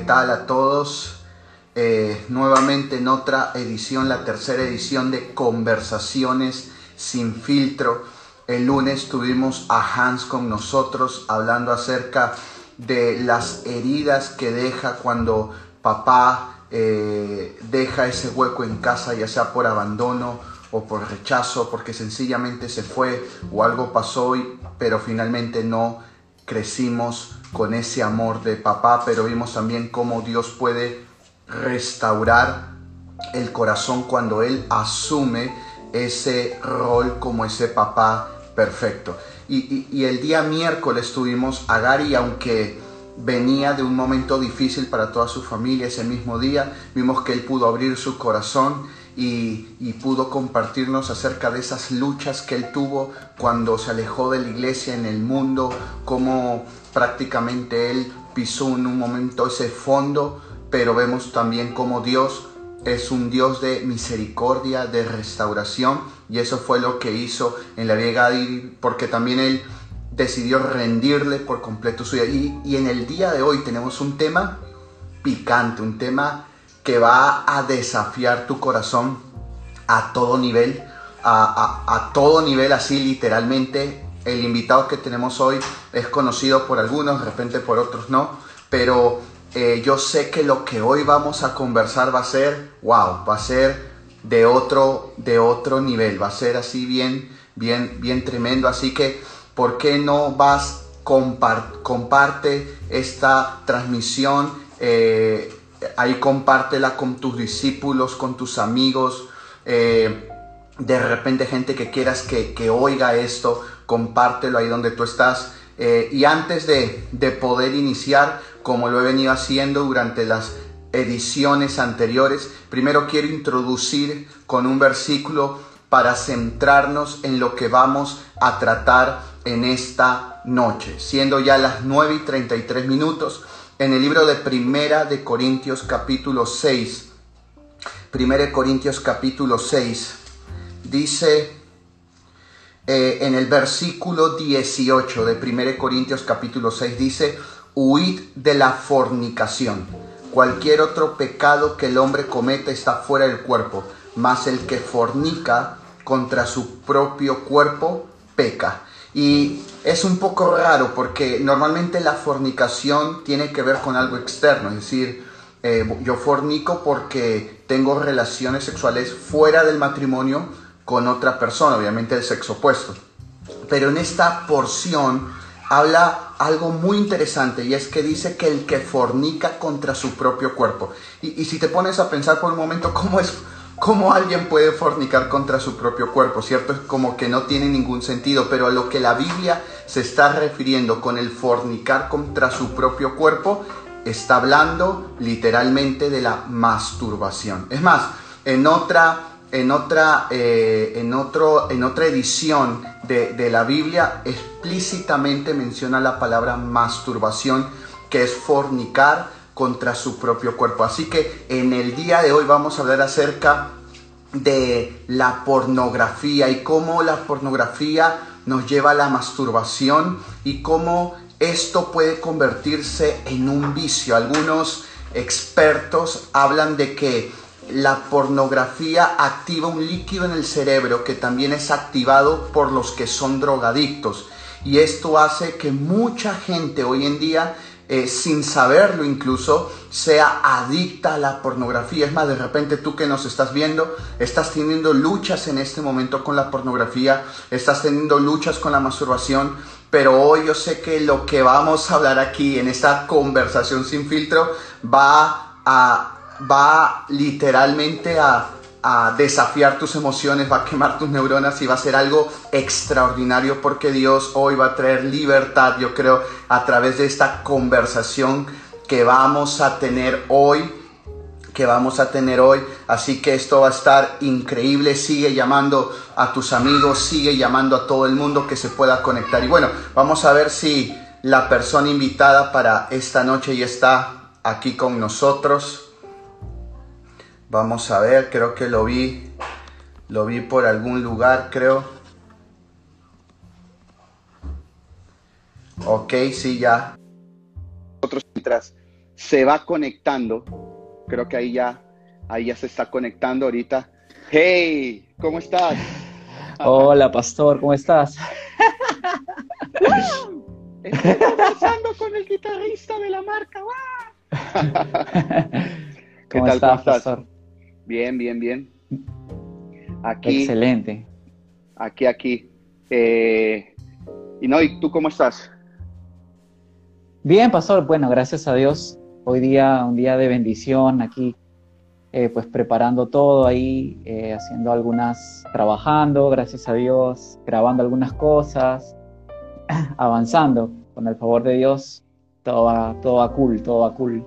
tal a todos? Eh, nuevamente en otra edición, la tercera edición de Conversaciones sin filtro. El lunes tuvimos a Hans con nosotros hablando acerca de las heridas que deja cuando papá eh, deja ese hueco en casa, ya sea por abandono o por rechazo, porque sencillamente se fue o algo pasó, pero finalmente no crecimos con ese amor de papá, pero vimos también cómo Dios puede restaurar el corazón cuando Él asume ese rol como ese papá perfecto. Y, el día miércoles tuvimos a Gary, aunque venía de un momento difícil para toda su familia ese mismo día, vimos que él pudo abrir su corazón y, pudo compartirnos acerca de esas luchas que él tuvo cuando se alejó de la iglesia en el mundo, cómo prácticamente él pisó en un momento ese fondo, pero vemos también cómo Dios es un Dios de misericordia, de restauración, y eso fue lo que hizo en la vida porque también él decidió rendirle por completo su vida. Y en el día de hoy tenemos un tema picante, un tema que va a desafiar tu corazón a todo nivel, a, a, todo nivel así literalmente. El invitado que tenemos hoy es conocido por algunos, de repente por otros no, pero eh, yo sé que lo que hoy vamos a conversar va a ser, wow, va a ser de otro, de otro nivel, va a ser así bien, bien, bien tremendo. Así que, ¿por qué no vas, comparte esta transmisión? Eh, ahí compártela con tus discípulos, con tus amigos. Eh, de repente gente que quieras que, que, oiga esto, compártelo ahí donde tú estás. y antes de, de poder iniciar, como lo he venido haciendo durante las ediciones anteriores. Primero quiero introducir con un versículo para centrarnos en lo que vamos a tratar en esta noche, siendo ya las 9 y 33 minutos en el libro de Primera de Corintios capítulo 6. Primera de Corintios capítulo 6 dice eh, en el versículo 18 de Primera de Corintios capítulo 6 dice, huid de la fornicación. Cualquier otro pecado que el hombre cometa está fuera del cuerpo, mas el que fornica contra su propio cuerpo peca. Y es un poco raro porque normalmente la fornicación tiene que ver con algo externo, es decir, eh, yo fornico porque tengo relaciones sexuales fuera del matrimonio con otra persona, obviamente del sexo opuesto. Pero en esta porción habla algo muy interesante y es que dice que el que fornica contra su propio cuerpo. Y, si te pones a pensar por un momento cómo es, cómo alguien puede fornicar contra su propio cuerpo, ¿cierto? Es como que no tiene ningún sentido, pero a lo que la Biblia se está refiriendo con el fornicar contra su propio cuerpo, está hablando literalmente de la masturbación. Es más, en otra en otra, eh, en otro, en otra edición de, de, la Biblia explícitamente menciona la palabra masturbación, que es fornicar contra su propio cuerpo. Así que en el día de hoy vamos a hablar acerca de la pornografía y cómo la pornografía nos lleva a la masturbación y cómo esto puede convertirse en un vicio. Algunos expertos hablan de que la pornografía activa un líquido en el cerebro que también es activado por los que son drogadictos. Y esto hace que mucha gente hoy en día, eh, sin saberlo incluso, sea adicta a la pornografía. Es más, de repente tú que nos estás viendo, estás teniendo luchas en este momento con la pornografía, estás teniendo luchas con la masturbación, pero hoy yo sé que lo que vamos a hablar aquí en esta conversación sin filtro va a va literalmente a, desafiar tus emociones, va a quemar tus neuronas y va a ser algo extraordinario porque Dios hoy va a traer libertad, yo creo, a través de esta conversación que vamos a tener hoy que vamos a tener hoy. Así que esto va a estar increíble. Sigue llamando a tus amigos, sigue llamando a todo el mundo que se pueda conectar. Y bueno, vamos a ver si la persona invitada para esta noche ya está aquí con nosotros. Vamos a ver, creo que lo vi, lo vi por algún lugar, creo. Ok, sí, ya. Otros mientras se va conectando. Creo que ahí ya, ahí ya se está conectando ahorita. Hey, ¿cómo estás? Hola, pastor, ¿cómo estás? Estoy conversando con el guitarrista de la marca. ¿Cómo estás, pastor? Bien, bien, bien. Aquí. Excelente. Aquí, aquí. Eh, y no, ¿y tú cómo estás? Bien, pastor. Bueno, gracias a Dios. Hoy día, un día de bendición aquí, eh, pues preparando todo ahí, eh, haciendo algunas, trabajando, gracias a Dios, grabando algunas cosas, avanzando. Con el favor de Dios, todo va, todo va cool, todo va cool.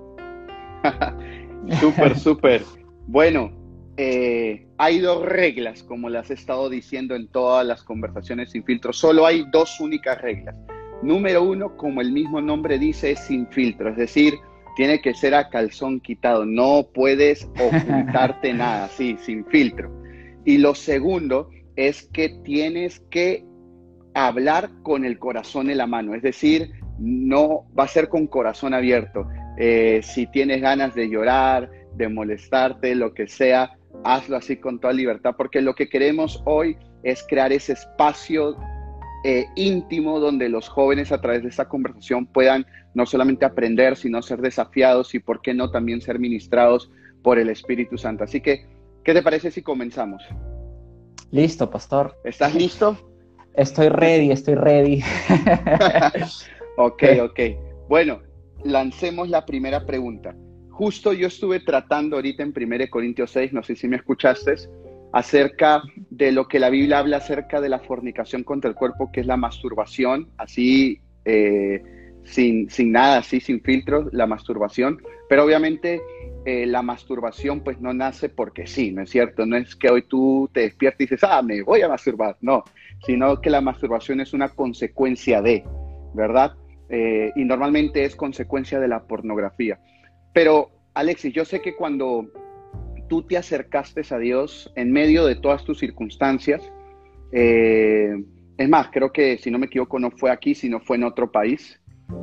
súper, súper. Bueno, eh, hay dos reglas, como las he estado diciendo en todas las conversaciones sin filtro. Solo hay dos únicas reglas. Número uno, como el mismo nombre dice, es sin filtro, es decir, tiene que ser a calzón quitado, no puedes ocultarte nada, sí, sin filtro. Y lo segundo es que tienes que hablar con el corazón en la mano, es decir, no va a ser con corazón abierto. Eh, si tienes ganas de llorar, de molestarte, lo que sea, hazlo así con toda libertad, porque lo que queremos hoy es crear ese espacio eh, íntimo donde los jóvenes a través de esta conversación puedan no solamente aprender, sino ser desafiados y, por qué no, también ser ministrados por el Espíritu Santo. Así que, ¿qué te parece si comenzamos? Listo, pastor. ¿Estás listo? Estoy ready, estoy ready. ok, ok. Bueno, lancemos la primera pregunta. Justo yo estuve tratando ahorita en 1 Corintios 6, no sé si me escuchaste, acerca de lo que la Biblia habla acerca de la fornicación contra el cuerpo, que es la masturbación, así eh, sin, sin, nada, así sin filtros, la masturbación. Pero obviamente eh, la masturbación pues no nace porque sí, ¿no es cierto? No es que hoy tú te despiertes y dices, ah, me voy a masturbar, no, sino que la masturbación es una consecuencia de, ¿verdad? Eh, y normalmente es consecuencia de la pornografía. Pero, Alexis, yo sé que cuando tú te acercaste a Dios en medio de todas tus circunstancias. Eh, es más, creo que si no me equivoco no fue aquí, sino fue en otro país,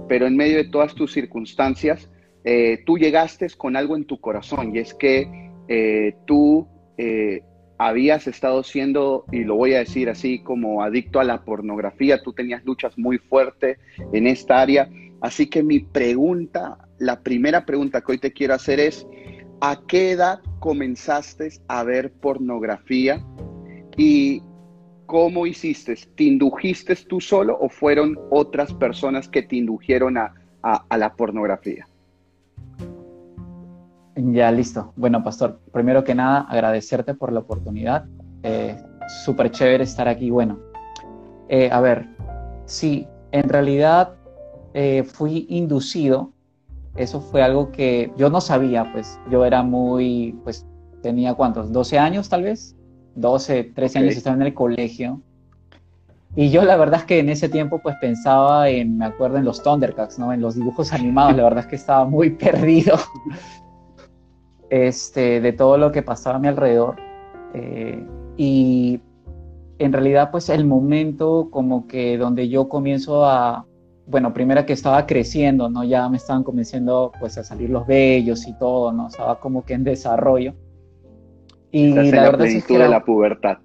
pero en medio de todas tus circunstancias, eh, tú llegaste con algo en tu corazón y es que eh, tú habías estado siendo, y lo voy a decir así, como adicto a la pornografía, tú tenías luchas muy fuertes en esta área. Así que mi pregunta, la primera pregunta que hoy te quiero hacer es, ¿a qué edad comenzaste a ver pornografía y cómo hiciste? ¿Te indujiste tú solo o fueron otras personas que te indujeron a, la pornografía? Ya, listo. Bueno, pastor, primero que nada, agradecerte por la oportunidad. Eh, Súper chévere estar aquí. Bueno, eh, a ver, sí, en realidad eh, fui inducido eso fue algo que yo no sabía, pues yo era muy, pues tenía cuántos, 12 años tal vez, 12, 13 años estaba en el colegio. Y yo la verdad es que en ese tiempo pues pensaba en, me acuerdo en los Thundercats, ¿no? En los dibujos animados, la verdad es que estaba muy perdido este, de todo lo que pasaba a mi alrededor. Eh, y en realidad pues el momento como que donde yo comienzo a, bueno, primero que estaba creciendo, ¿no? Ya me estaban comenzando pues a salir los vellos y todo, ¿no? Estaba como que en desarrollo. Y la, verdad es que de la pubertad.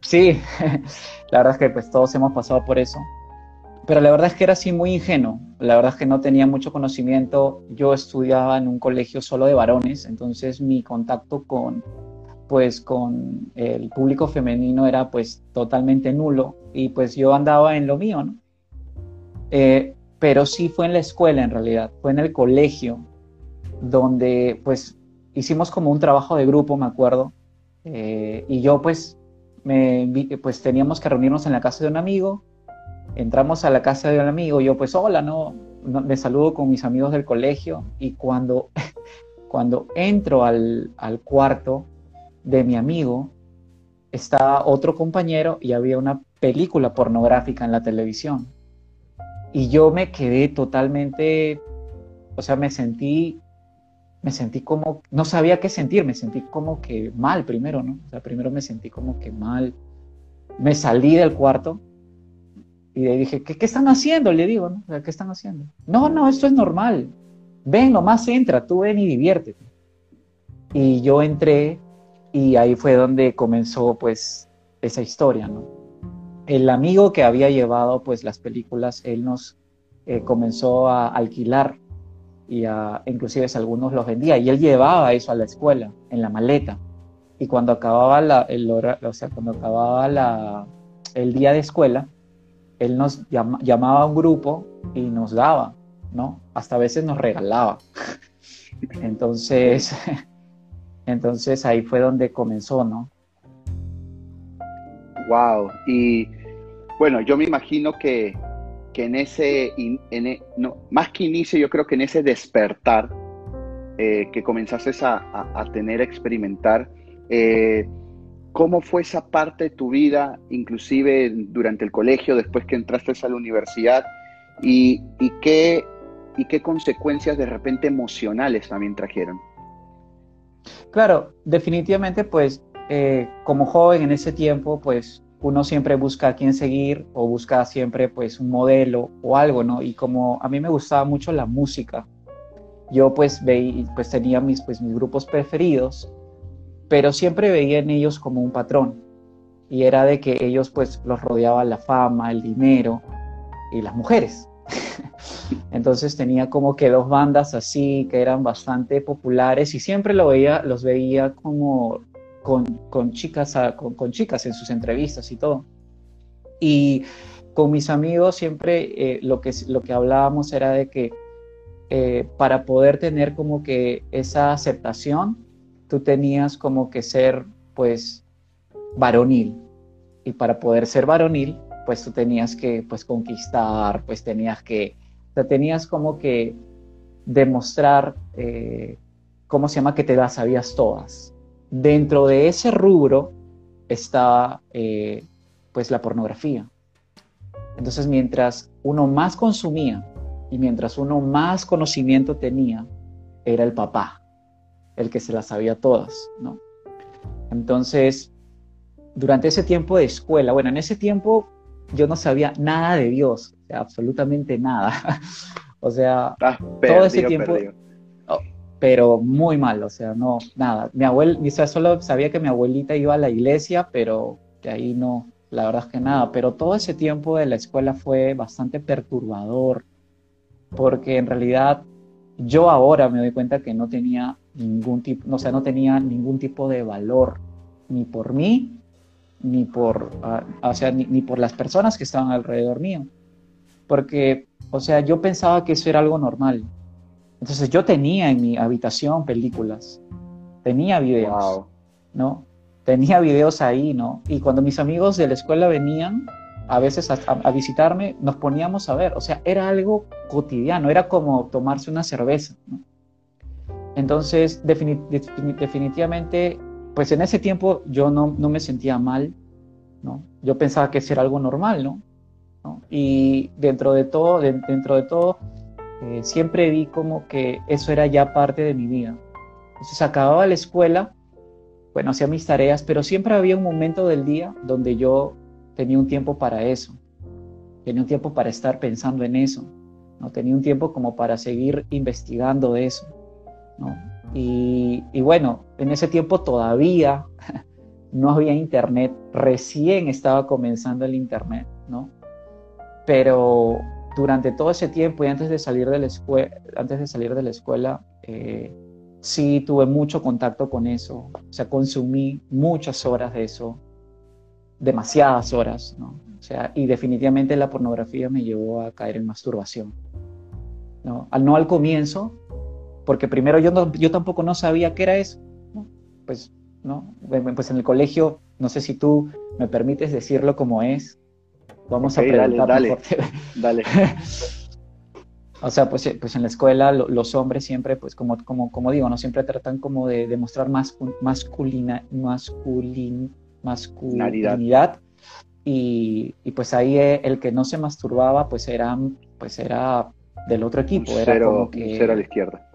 Sí, la verdad es que pues todos hemos pasado por eso. Pero la verdad es que era así muy ingenuo. La verdad es que no tenía mucho conocimiento. Yo estudiaba en un colegio solo de varones, entonces mi contacto con pues con el público femenino era pues totalmente nulo y pues yo andaba en lo mío, ¿no? Eh, pero sí fue en la escuela en realidad, fue en el colegio, donde pues hicimos como un trabajo de grupo, me acuerdo, eh, y yo pues, me, pues teníamos que reunirnos en la casa de un amigo, entramos a la casa de un amigo, yo pues hola, ¿no? Me saludo con mis amigos del colegio y cuando, cuando entro al, al cuarto de mi amigo, está otro compañero y había una película pornográfica en la televisión. Y yo me quedé totalmente, o sea, me sentí, me sentí como, no sabía qué sentir, me sentí como que mal primero, ¿no? O sea, primero me sentí como que mal. Me salí del cuarto y le dije, ¿qué, qué están haciendo? Le digo, ¿no? O sea, ¿qué están haciendo? No, no, esto es normal. ven, nomás entra, tú ven y diviértete. Y yo entré y ahí fue donde comenzó pues esa historia, ¿no? El amigo que había llevado pues las películas, él nos eh, comenzó a alquilar y a, inclusive algunos los vendía y él llevaba eso a la escuela en la maleta y cuando acababa la, el o sea, cuando acababa el día de escuela él nos llamaba a un grupo y nos daba, ¿no? Hasta a veces nos regalaba. Entonces, entonces ahí fue donde comenzó, ¿no? Wow. Y bueno, yo me imagino que, en ese, e, no, más que inicio, yo creo que en ese despertar eh, que comenzaste a, a, tener, a experimentar, eh, ¿Cómo fue esa parte de tu vida, inclusive durante el colegio, después que entraste a la universidad? ¿Y, qué, y qué consecuencias de repente emocionales también trajeron? Claro, definitivamente, pues eh, como joven en ese tiempo, pues uno siempre busca a quién seguir o busca siempre pues un modelo o algo, ¿no? Y como a mí me gustaba mucho la música, yo pues, veía, pues tenía mis, pues, mis grupos preferidos pero siempre veía en ellos como un patrón y era de que ellos pues los rodeaba la fama, el dinero y las mujeres. Entonces tenía como que dos bandas así que eran bastante populares y siempre lo veía, los veía como con, chicas, con, chicas en sus entrevistas y todo. Y con mis amigos siempre eh, lo, que, lo que hablábamos era de que eh, para poder tener como que esa aceptación, tú tenías como que ser pues varonil y para poder ser varonil pues tú tenías que pues conquistar, pues tenías que, o tenías como que demostrar, eh, ¿cómo se llama? Que te las sabías todas. Dentro de ese rubro estaba eh, pues la pornografía. Entonces mientras uno más consumía y mientras uno más conocimiento tenía, era el papá el que se las sabía todas, ¿no? Entonces, durante ese tiempo de escuela, bueno, en ese tiempo yo no sabía nada de Dios, absolutamente nada. o sea, todo ese tiempo... pero muy mal, o sea, no, nada. Mi abuela, solo sabía que mi abuelita iba a la iglesia, pero que ahí no, la verdad es que nada. Pero todo ese tiempo de la escuela fue bastante perturbador, porque en realidad yo ahora me doy cuenta que no tenía ningún tipo, o sea, no tenía ningún tipo de valor ni por mí, ni por, ah, o sea, ni, por las personas que estaban alrededor mío. Porque, o sea, yo pensaba que eso era algo normal. Entonces yo tenía en mi habitación películas, tenía videos, ¿no? Tenía videos ahí, ¿no? Y cuando mis amigos de la escuela venían, a veces a, visitarme, nos poníamos a ver. O sea, era algo cotidiano, era como tomarse una cerveza. Entonces, definitivamente, pues en ese tiempo yo no, me sentía mal, ¿no? Yo pensaba que eso era algo normal, ¿no? Y dentro de todo, dentro de todo, eh, siempre vi como que eso era ya parte de mi vida. Entonces acababa la escuela, bueno, hacía mis tareas, pero siempre había un momento del día donde yo tenía un tiempo para eso, tenía un tiempo para estar pensando en eso, ¿no? tenía un tiempo como para seguir investigando eso. ¿no? Y, bueno, en ese tiempo todavía no había internet, recién estaba comenzando el internet, ¿no? Pero durante todo ese tiempo y antes de salir de la, escuela, antes de salir de la escuela, eh, sí tuve mucho contacto con eso, o sea, consumí muchas horas de eso, demasiadas horas, ¿no? O sea, y definitivamente la pornografía me llevó a caer en masturbación, ¿no? Al, no al comienzo, porque primero yo, no, yo tampoco no sabía qué era eso, ¿no? Pues, ¿no? Pues en el colegio, no sé si tú me permites decirlo como es, vamos a preguntar. Dale, dale, O sea, pues, pues en la escuela los hombres siempre, pues como, como, como digo, no siempre tratan como de demostrar más masculina, masculin, masculinidad. Y, y, pues ahí eh, el que no se masturbaba pues era, pues era del otro equipo. Era cero, como que a la izquierda.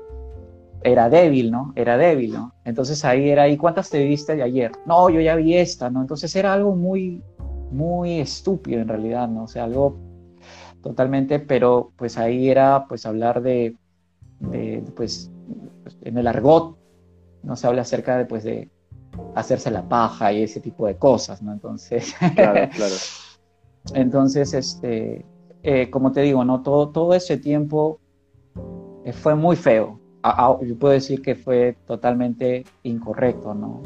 Era débil, ¿no? Era débil, ¿no? Entonces ahí era, ¿y cuántas te viste de ayer? No, yo ya vi esta, ¿no? Entonces era algo muy, muy estúpido en realidad, ¿no? O sea, algo totalmente, pero pues ahí era pues hablar de, pues, en el argot, no se habla acerca de, pues, de hacerse la paja y ese tipo de cosas, ¿no? Entonces, claro, claro. Entonces, este, eh, como te digo, ¿no? Todo, todo ese tiempo eh, fue muy feo. yo puedo decir que fue totalmente incorrecto, ¿no?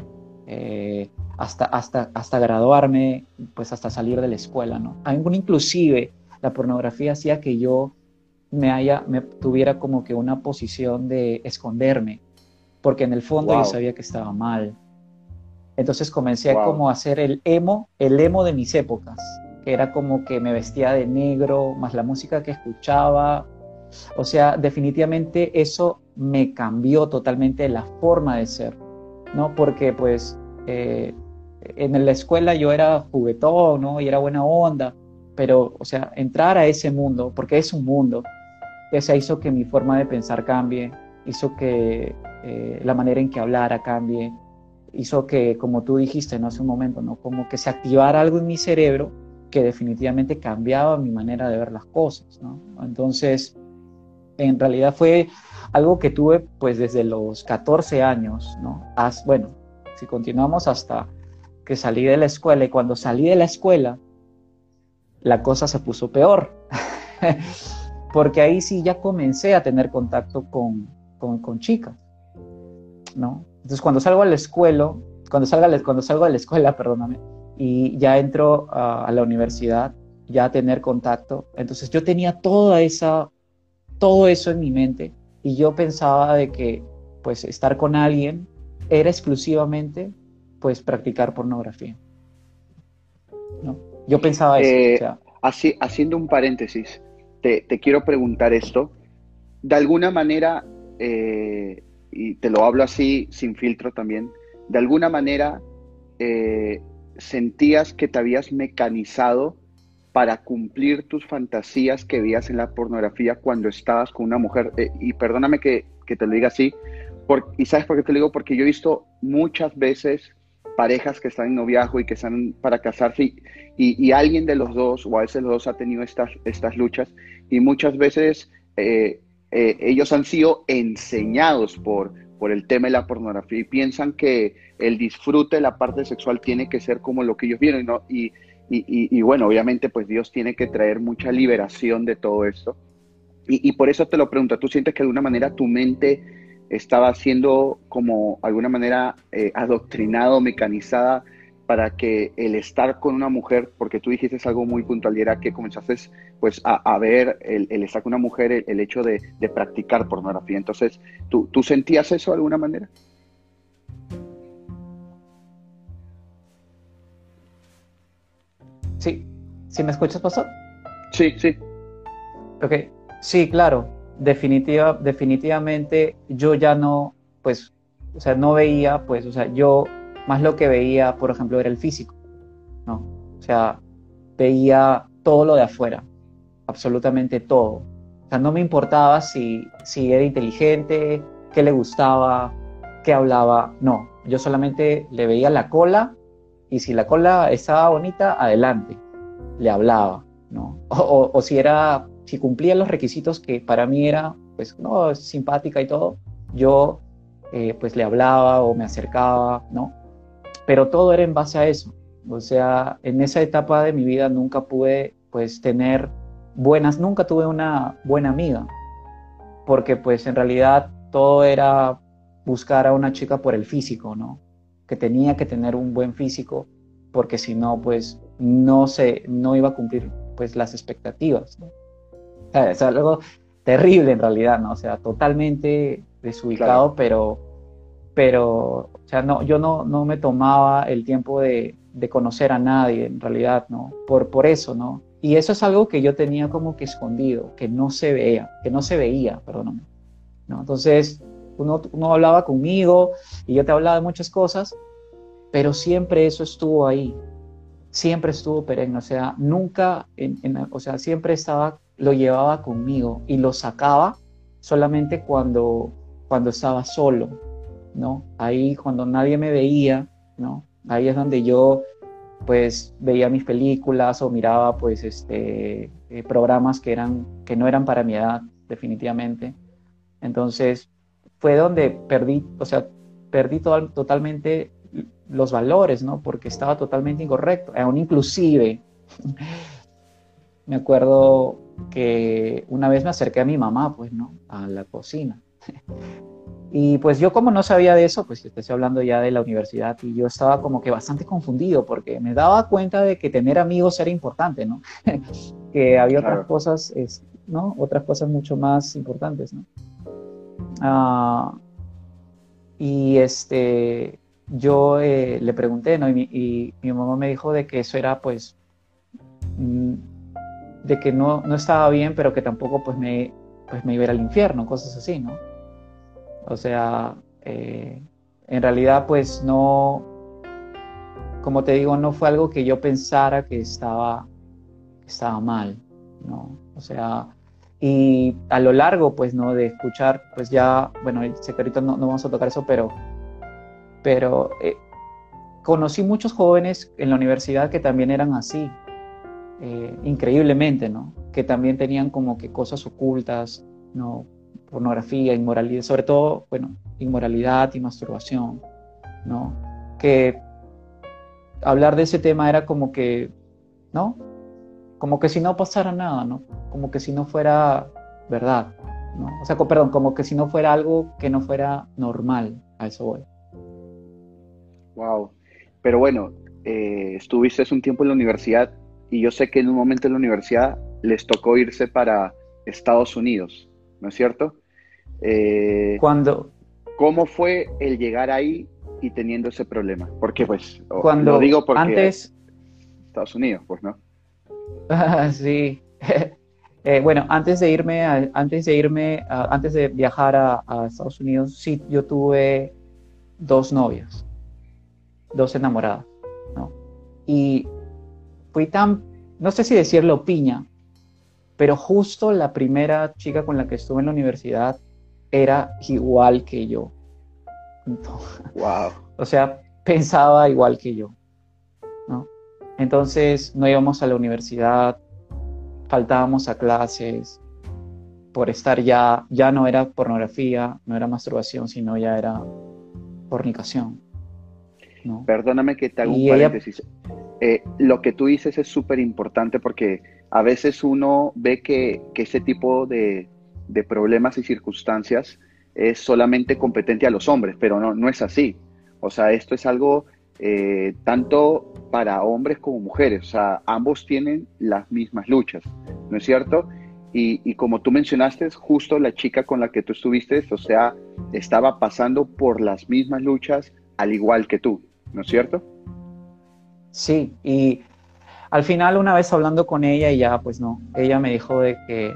Eh, hasta, hasta, hasta graduarme, pues hasta salir de la escuela, ¿no? inclusive la pornografía hacía que yo me, haya, me tuviera como que una posición de esconderme, porque en el fondo yo sabía que estaba mal. Entonces comencé como a hacer el emo, el emo de mis épocas, que era como que me vestía de negro, más la música que escuchaba. O sea, definitivamente eso me cambió totalmente la forma de ser, ¿no? Porque pues eh, en la escuela yo era juguetón, ¿no? Y era buena onda, pero, o sea, entrar a ese mundo, porque es un mundo, esa hizo que mi forma de pensar cambie, hizo que eh, la manera en que hablara cambie, hizo que, como tú dijiste ¿no? hace un momento, ¿no? como que se activara algo en mi cerebro que definitivamente cambiaba mi manera de ver las cosas. ¿no? Entonces, en realidad fue algo que tuve pues desde los 14 años, ¿no? bueno, si continuamos hasta que salí de la escuela y cuando salí de la escuela, la cosa se puso peor. porque ahí sí ya comencé a tener contacto con, con, chicas, ¿no? Entonces cuando salgo a la escuela, cuando, salga, cuando salgo a la escuela, perdóname, y ya entro a, la universidad, ya a tener contacto, entonces yo tenía toda esa, todo eso en mi mente y yo pensaba de que pues estar con alguien era exclusivamente pues practicar pornografía. ¿no? Yo pensaba eso. Eh, así, haciendo un paréntesis, te, quiero preguntar esto. De alguna manera, eh, y te lo hablo así sin filtro también, de alguna manera eh, sentías que te habías mecanizado para cumplir tus fantasías que veías en la pornografía cuando estabas con una mujer. Eh, y perdóname que, te lo diga así, y sabes por qué te lo digo, porque yo he visto muchas veces parejas que están en noviazgo y que están para casarse y, alguien de los dos o a veces los dos ha tenido estas, estas luchas y muchas veces eh, eh, ellos han sido enseñados por, por el tema de la pornografía y piensan que el disfrute de la parte sexual tiene que ser como lo que ellos vieron y, y, bueno, obviamente pues Dios tiene que traer mucha liberación de todo esto. Y, por eso te lo pregunto, ¿tú sientes que de alguna manera tu mente estaba siendo como alguna manera eh, adoctrinado, mecanizada para que el estar con una mujer, porque tú dijiste algo muy puntual y era que comenzaste pues a, ver el, estar con una mujer, el, hecho de, practicar pornografía. Entonces, ¿tú, ¿tú sentías eso de alguna manera? Sí, ¿sí me escuchas, pasar? Sí, sí. Ok, sí, claro definitiva, definitivamente yo ya no, pues, o sea, no veía, pues, o sea, yo más lo que veía, por ejemplo, era el físico, ¿no? O sea, veía todo lo de afuera, absolutamente todo. O sea, no me importaba si, si era inteligente, qué le gustaba, qué hablaba, no. Yo solamente le veía la cola y si la cola estaba bonita, adelante, le hablaba, ¿no? o si era si cumplía los requisitos que para mí era, pues, no, simpática y todo, yo, eh, pues, le hablaba o me acercaba, ¿no? Pero todo era en base a eso. O sea, en esa etapa de mi vida nunca pude, pues, tener buenas, nunca tuve una buena amiga, porque, pues, en realidad todo era buscar a una chica por el físico, ¿no? Que tenía que tener un buen físico, porque si no, pues, no se, no iba a cumplir, pues, las expectativas, ¿no? Es algo terrible en realidad, ¿no? O sea, totalmente desubicado, pero, pero, o sea, no, yo no, no me tomaba el tiempo de, de, conocer a nadie, en realidad, ¿no? Por, por eso, ¿no? Y eso es algo que yo tenía como que escondido, que no se veía, que no se veía, perdóname, ¿no? Entonces, uno, uno hablaba conmigo y yo te hablaba de muchas cosas, pero siempre eso estuvo ahí, siempre estuvo perenne, o sea, nunca, en, o sea, siempre estaba lo llevaba conmigo y lo sacaba solamente cuando, cuando estaba solo, ¿no? Ahí cuando nadie me veía, ¿no? Ahí es donde yo pues veía mis películas o miraba pues este eh, programas que eran que no eran para mi edad definitivamente Entonces, fue donde perdí, o sea, perdí totalmente los valores, ¿no? Porque estaba totalmente incorrecto, aún inclusive, me acuerdo que una vez me acerqué a mi mamá, pues, ¿no? A la cocina. Y pues yo como no sabía de eso, pues estoy hablando ya de la universidad y yo estaba como que bastante confundido porque me daba cuenta de que tener amigos era importante, ¿no? que había otras cosas, ¿no? Otras cosas mucho más importantes, ¿no? Ah, y este, yo eh, le pregunté, ¿no? Y mi, mamá me dijo de que eso era, pues, mm, de que no, no estaba bien, pero que tampoco, pues, me, pues, me iba al infierno, cosas así, ¿no? O sea, eh, en realidad, pues, no, como te digo, no fue algo que yo pensara que estaba, estaba mal, ¿no? O sea, y a lo largo, pues, ¿no? De escuchar, pues ya, bueno, sé que ahorita no, no vamos a tocar eso, pero, pero eh, conocí muchos jóvenes en la universidad que también eran así, eh, increíblemente, ¿no? Que también tenían como que cosas ocultas, ¿no? Pornografía, inmoralidad, sobre todo, bueno, inmoralidad y masturbación, ¿no? Que hablar de ese tema era como que, ¿no? como que si no pasara nada, ¿no? Como que si no fuera verdad, ¿no? O sea, perdón, como que si no fuera algo que no fuera normal, a eso voy. Wow. Pero bueno, eh, estuviste un tiempo en la universidad y yo sé que en un momento en la universidad les tocó irse para Estados Unidos, ¿no es cierto? Eh, Cuando... ¿Cómo fue el llegar ahí y teniendo ese problema? Porque pues, Cuando lo digo porque antes... Estados Unidos, pues, ¿no? sí. Eh, bueno, antes de irme, antes de irme, antes de viajar a, Estados Unidos, sí, yo tuve dos novias, dos enamoradas, ¿no? Y fui tan, no sé si decirlo piña, pero justo la primera chica con la que estuve en la universidad era igual que yo. wow. O sea, pensaba igual que yo. Entonces no íbamos a la universidad, faltábamos a clases, por estar ya, ya no era pornografía, no era masturbación, sino ya era fornicación. Perdóname que te haga un paréntesis. Eh, lo que tú dices es súper importante porque a veces uno ve que, ese tipo de, de, problemas y circunstancias es solamente competente a los hombres, pero no, no es así. O sea, esto es algo eh, tanto para hombres como mujeres, o sea, ambos tienen las mismas luchas, ¿no es cierto? Y, como tú mencionaste, justo la chica con la que tú estuviste, o sea, estaba pasando por las mismas luchas al igual que tú, ¿no es cierto? Sí, y al final una vez hablando con ella y ya, pues no, ella me dijo de que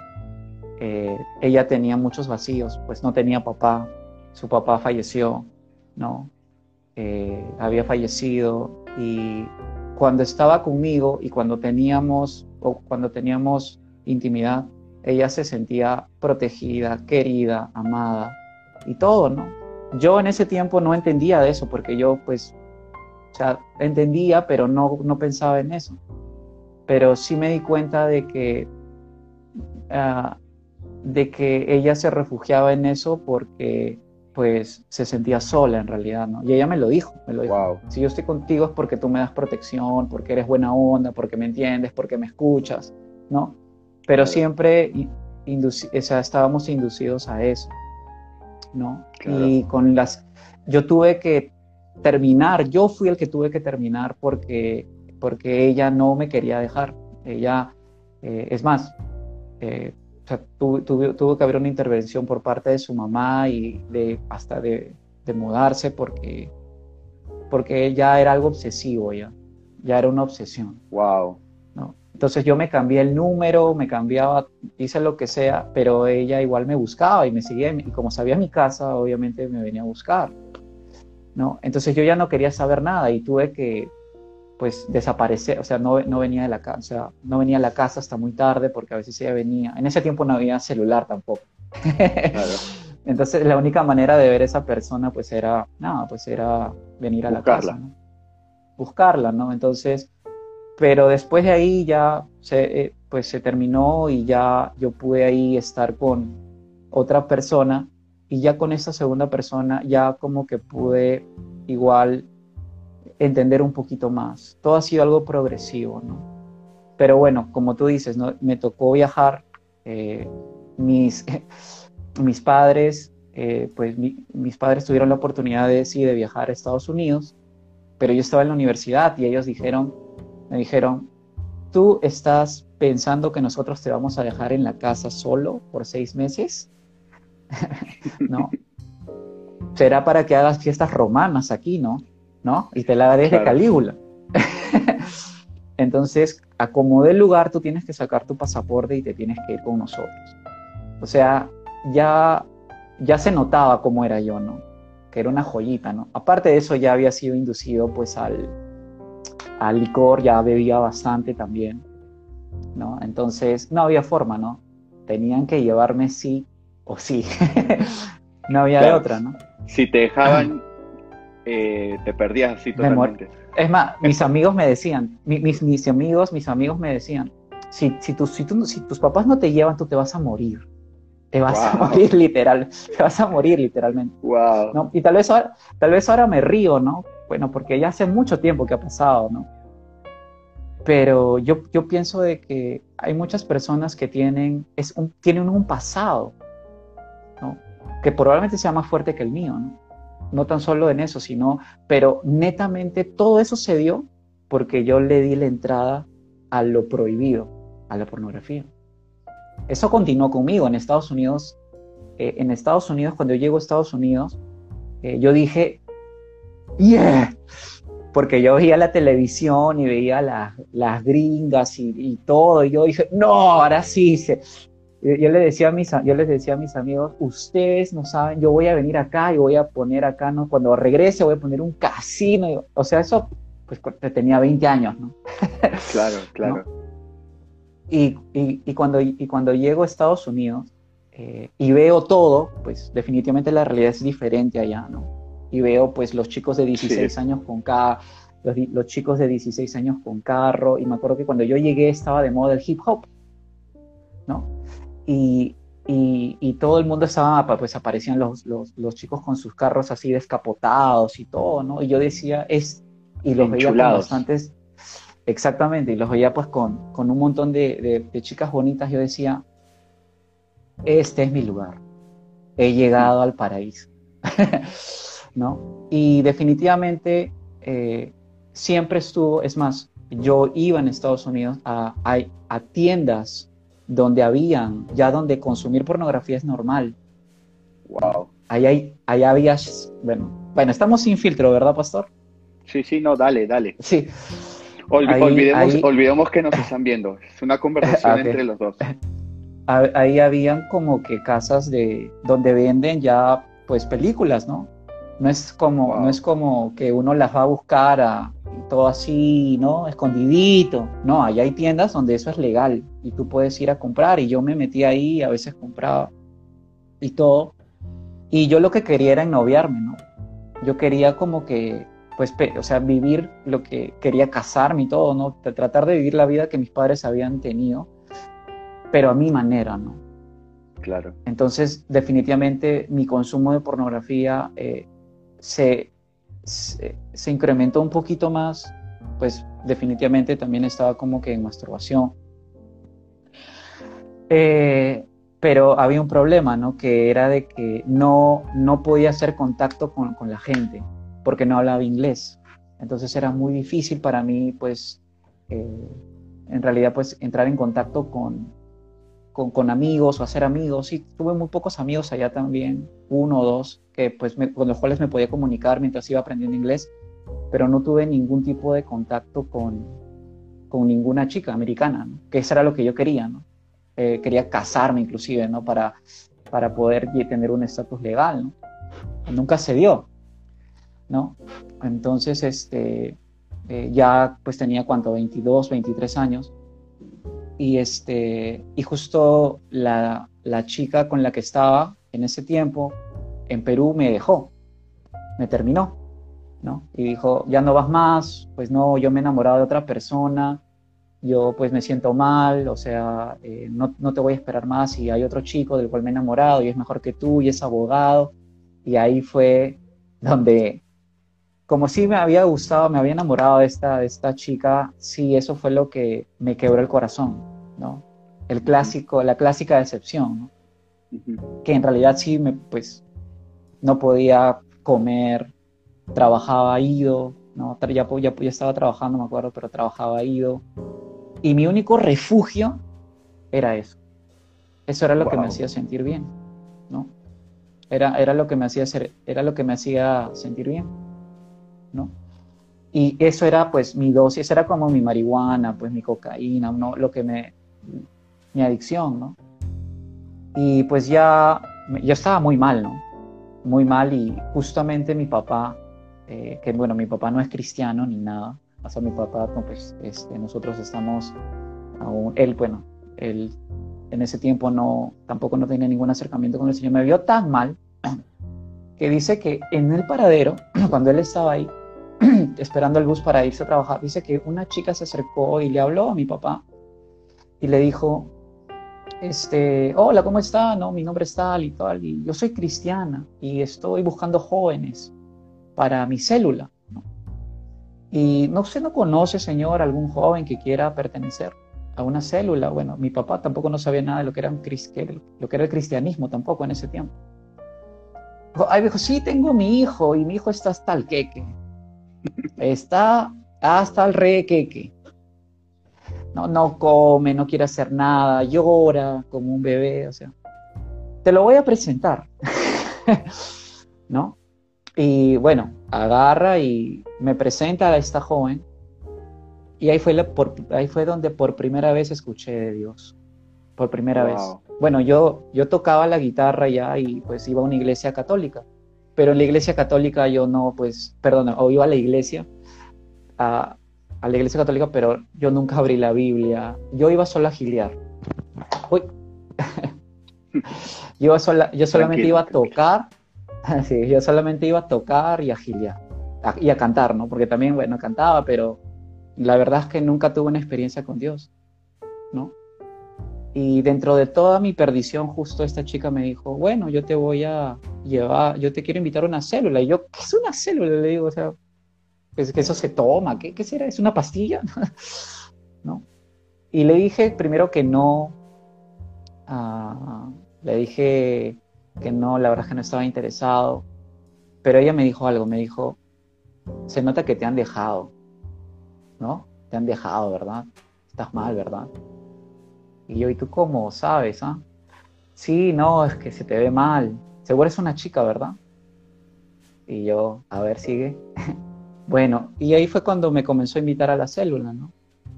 eh, ella tenía muchos vacíos, pues no tenía papá, su papá falleció, ¿no? Eh, había fallecido y cuando estaba conmigo y cuando teníamos o cuando teníamos intimidad, ella se sentía protegida, querida, amada y todo, ¿no? Yo en ese tiempo no entendía de eso porque yo pues, o sea, entendía, pero no, no pensaba en eso. Pero sí me di cuenta de que, ah, de que ella se refugiaba en eso porque pues se sentía sola en realidad, ¿no? Y ella me lo dijo, me lo dijo. Si yo estoy contigo es porque tú me das protección, porque eres buena onda, porque me entiendes, porque me escuchas, ¿no? Pero siempre estábamos inducidos a eso, ¿no? Y con las... Yo tuve que terminar, yo fui el que tuve que terminar porque, porque ella no me quería dejar. Ella, eh, es más, eh, sea, tuvo, que haber una intervención por parte de su mamá y de, hasta de, mudarse porque, porque ya era algo obsesivo, ya, ya era una obsesión. Wow. ¿no? Entonces yo me cambié el número, me cambiaba, hice lo que sea, pero ella igual me buscaba y me seguía, y como sabía mi casa, obviamente me venía a buscar. ¿No? Entonces yo ya no quería saber nada y tuve que, pues desaparecer, o sea, no, no venía de la casa, o sea, no venía a la casa hasta muy tarde porque a veces ella venía, en ese tiempo no había celular tampoco. Entonces la única manera de ver a esa persona pues era, nada, pues era venir a la casa, ¿no? buscarla, ¿no? Entonces, pero después de ahí ya se, eh, pues se terminó y ya yo pude ahí estar con, otra persona y ya con esa segunda persona ya como que pude igual entender un poquito más. Todo ha sido algo progresivo, ¿no? Pero bueno, como tú dices, ¿no? me tocó viajar. Eh, mis, mis padres, eh, pues mis padres tuvieron la oportunidad de, sí, de viajar a Estados Unidos, pero yo estaba en la universidad y ellos dijeron, me dijeron, tú estás pensando que nosotros te vamos a dejar en la casa solo por seis meses. no. Será para que hagas fiestas romanas aquí, ¿no? ¿No? Y te la des de Calígula. Entonces, a como del lugar, tú tienes que sacar tu pasaporte y te tienes que ir con nosotros. O sea, ya, ya se notaba cómo era yo, ¿no? Que era una joyita, ¿no? Aparte de eso, ya había sido inducido pues al, al licor, ya bebía bastante también, ¿no? Entonces, no había forma, ¿no? Tenían que llevarme sí o sí. no había de otra, ¿no? Si te dejaban, eh, te perdías así totalmente. Es más, mis amigos me decían, mis, mis amigos, mis amigos me decían, si, si, si, si tus papás no te llevan, tú te vas a morir. Te vas a morir literal, te vas a morir literalmente. Wow. ¿no? Y tal vez, ahora, tal vez ahora me río, ¿no? Bueno, porque ya hace mucho tiempo que ha pasado, ¿no? Pero yo, yo pienso de que hay muchas personas que tienen, es un, tienen un pasado que probablemente sea más fuerte que el mío, ¿no? No tan solo en eso, sino, pero netamente todo eso se dio porque yo le di la entrada a lo prohibido, a la pornografía. Eso continuó conmigo en Estados Unidos. Eh, en Estados Unidos, cuando yo llego a Estados Unidos, eh, yo dije, yeah, porque yo veía la televisión y veía las gringas y, y, todo, y yo dije, no, ahora sí, se, yo, le decía a mis, yo les decía a mis amigos, ustedes no saben, yo voy a venir acá y voy a poner acá, ¿no? Cuando regrese voy a poner un casino. O sea, eso, pues tenía 20 años, ¿no? Claro, claro. Y, y, cuando, y cuando llego a Estados Unidos eh, y veo todo, pues definitivamente la realidad es diferente allá, ¿no? Y veo pues los chicos de 16 años con carro, los, los chicos de 16 años con carro, y me acuerdo que cuando yo llegué estaba de moda el hip hop, ¿no? Y, y, todo el mundo estaba, pues aparecían los, los, los, chicos con sus carros así descapotados y todo, ¿no? Y yo decía, es, y los veía con bastantes, exactamente, y los veía pues con, con un montón de, de, chicas bonitas, yo decía, este es mi lugar, he llegado al paraíso, ¿no? Y definitivamente eh, siempre estuvo, es más, yo iba en Estados Unidos a, a, a tiendas donde habían, ya donde consumir pornografía es normal. Wow. Ahí, hay, ahí había, bueno, bueno, estamos sin filtro, ¿verdad, pastor? Sí, sí, no, dale, dale. Sí. olvidemos, olvidemos que nos están viendo. Es una conversación entre los dos. Ahí habían como que casas de donde venden ya pues películas, ¿no? No es como, no es como que uno las va a buscar a, todo así, ¿no? Escondidito. No, allá hay tiendas donde eso es legal y tú puedes ir a comprar y yo me metí ahí, a veces compraba y todo. Y yo lo que quería era ennoviarme, ¿no? Yo quería como que, pues, o sea, vivir lo que quería casarme y todo, ¿no? Tratar de vivir la vida que mis padres habían tenido, pero a mi manera, ¿no? Claro. Entonces, definitivamente mi consumo de pornografía eh, se, se, incrementó un poquito más, pues definitivamente también estaba como que en masturbación. Eh, pero había un problema, ¿no? Que era de que no, no podía hacer contacto con, la gente porque no hablaba inglés. Entonces era muy difícil para mí, pues, eh, en realidad, pues, entrar en contacto con, con, amigos o hacer amigos. Y tuve muy pocos amigos allá también, uno o dos, que, pues, con los cuales me podía comunicar mientras iba aprendiendo inglés, pero no tuve ningún tipo de contacto con, con ninguna chica americana, que eso era lo que yo quería, ¿no? Eh, quería casarme inclusive, ¿no? Para, para poder tener un estatus legal, ¿no? Nunca se dio, ¿no? Entonces, este, eh, ya pues tenía cuánto, 22, 23 años, y, este, y justo la, la chica con la que estaba en ese tiempo en Perú me dejó, me terminó, ¿no? Y dijo, ya no vas más, pues no, yo me he enamorado de otra persona yo pues me siento mal, o sea, eh, no, no, te voy a esperar más y hay otro chico del cual me he enamorado y es mejor que tú y es abogado. Y ahí fue donde, como sí me había gustado, me había enamorado de esta, de esta chica, sí, eso fue lo que me quebró el corazón, ¿no? El clásico, la clásica decepción, ¿no? Que en realidad sí, me, pues, no podía comer, trabajaba ido, ¿no? Ya, ya, ya estaba trabajando, me acuerdo, pero trabajaba ido y mi único refugio era eso. Eso era lo que me hacía sentir bien, ¿no? Era, era, lo que me hacía ser, era lo que me hacía sentir bien, ¿no? Y eso era pues mi dosis, era como mi marihuana, pues mi cocaína, ¿no? Lo que me, mi adicción, ¿no? Y pues ya, yo estaba muy mal, ¿no? Muy mal y justamente mi papá, eh, que bueno, mi papá no es cristiano ni nada, hasta mi papá, pues este, nosotros estamos aún, él, bueno, él en ese tiempo no, tampoco no tenía ningún acercamiento con el Señor, me vio tan mal que dice que en el paradero, cuando él estaba ahí, esperando el bus para irse a trabajar, dice que una chica se acercó y le habló a mi papá y le dijo, este, hola, ¿cómo está? No, mi nombre es tal y tal, y yo soy cristiana y estoy buscando jóvenes para mi célula. Y no sé, no conoce, Señor, algún joven que quiera pertenecer a una célula. Bueno, mi papá tampoco no sabía nada de lo que era, un, lo que era el cristianismo tampoco en ese tiempo. Ay, dijo, sí, tengo mi hijo y mi hijo está hasta el queque. Está hasta el re queque. No, no come, no quiere hacer nada, llora como un bebé, o sea. Te lo voy a presentar. ¿No? Y bueno, agarra y me presenta a esta joven. Y ahí fue, ahí fue donde por primera vez escuché de Dios. Por primera vez. Bueno, yo, yo tocaba la guitarra ya y pues iba a una iglesia católica. Pero en la iglesia católica yo no, pues, perdón, o iba a la iglesia, a, a la iglesia católica, pero yo nunca abrí la Biblia. Yo iba solo a giliar. Uy. yo, sola, yo solamente iba a tocar Sí, yo solamente iba a tocar y a giliar, y a cantar, ¿no? Porque también, bueno, cantaba, pero la verdad es que nunca tuve una experiencia con Dios, ¿no? Y dentro de toda mi perdición, justo esta chica me dijo, bueno, yo te voy a llevar, yo te quiero invitar a una célula. Y yo, ¿qué es una célula? Le digo, o sea, que eso se toma, ¿qué, qué será? ¿Es una pastilla? ¿No? Y le dije primero que no, uh, le dije que no, la verdad es que no estaba interesado. Pero ella me dijo algo, me dijo, se nota que te han dejado, ¿no? Te han dejado, ¿verdad? Estás mal, ¿verdad? Y yo, ¿y tú cómo sabes? Ah? Sí, no, es que se te ve mal. Seguro es una chica, ¿verdad? Y yo, a ver, sigue. bueno, y ahí fue cuando me comenzó a invitar a la célula, ¿no?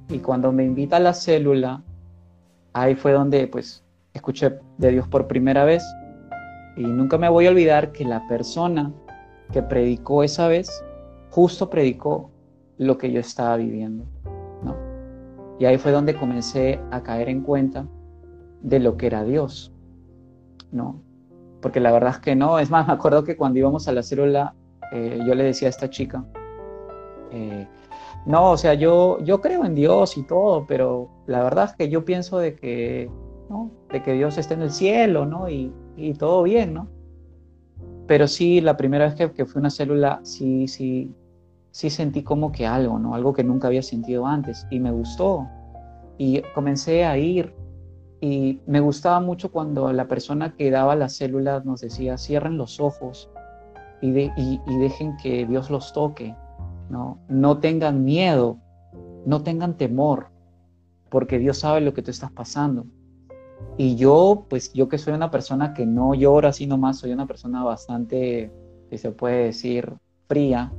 Y cuando me invita a la célula, ahí fue donde, pues, escuché de Dios por primera vez y nunca me voy a olvidar que la persona que predicó esa vez, justo predicó lo que yo estaba viviendo. ¿no? Y ahí fue donde comencé a caer en cuenta de lo que era Dios. ¿no? Porque la verdad es que no. Es más, me acuerdo que cuando íbamos a la célula, eh, yo le decía a esta chica, eh, no, o sea, yo, yo creo en Dios y todo, pero la verdad es que yo pienso de que, ¿no? de que Dios está en el cielo, ¿no? Y, y todo bien, ¿no? Pero sí, la primera vez que, que fui a una célula, sí, sí, sí sentí como que algo, ¿no? Algo que nunca había sentido antes y me gustó. Y comencé a ir y me gustaba mucho cuando la persona que daba las células nos decía, cierren los ojos y, de, y, y dejen que Dios los toque, ¿no? No tengan miedo, no tengan temor, porque Dios sabe lo que tú estás pasando. Y yo, pues yo que soy una persona que no llora así nomás, soy una persona bastante, si se puede decir, fría.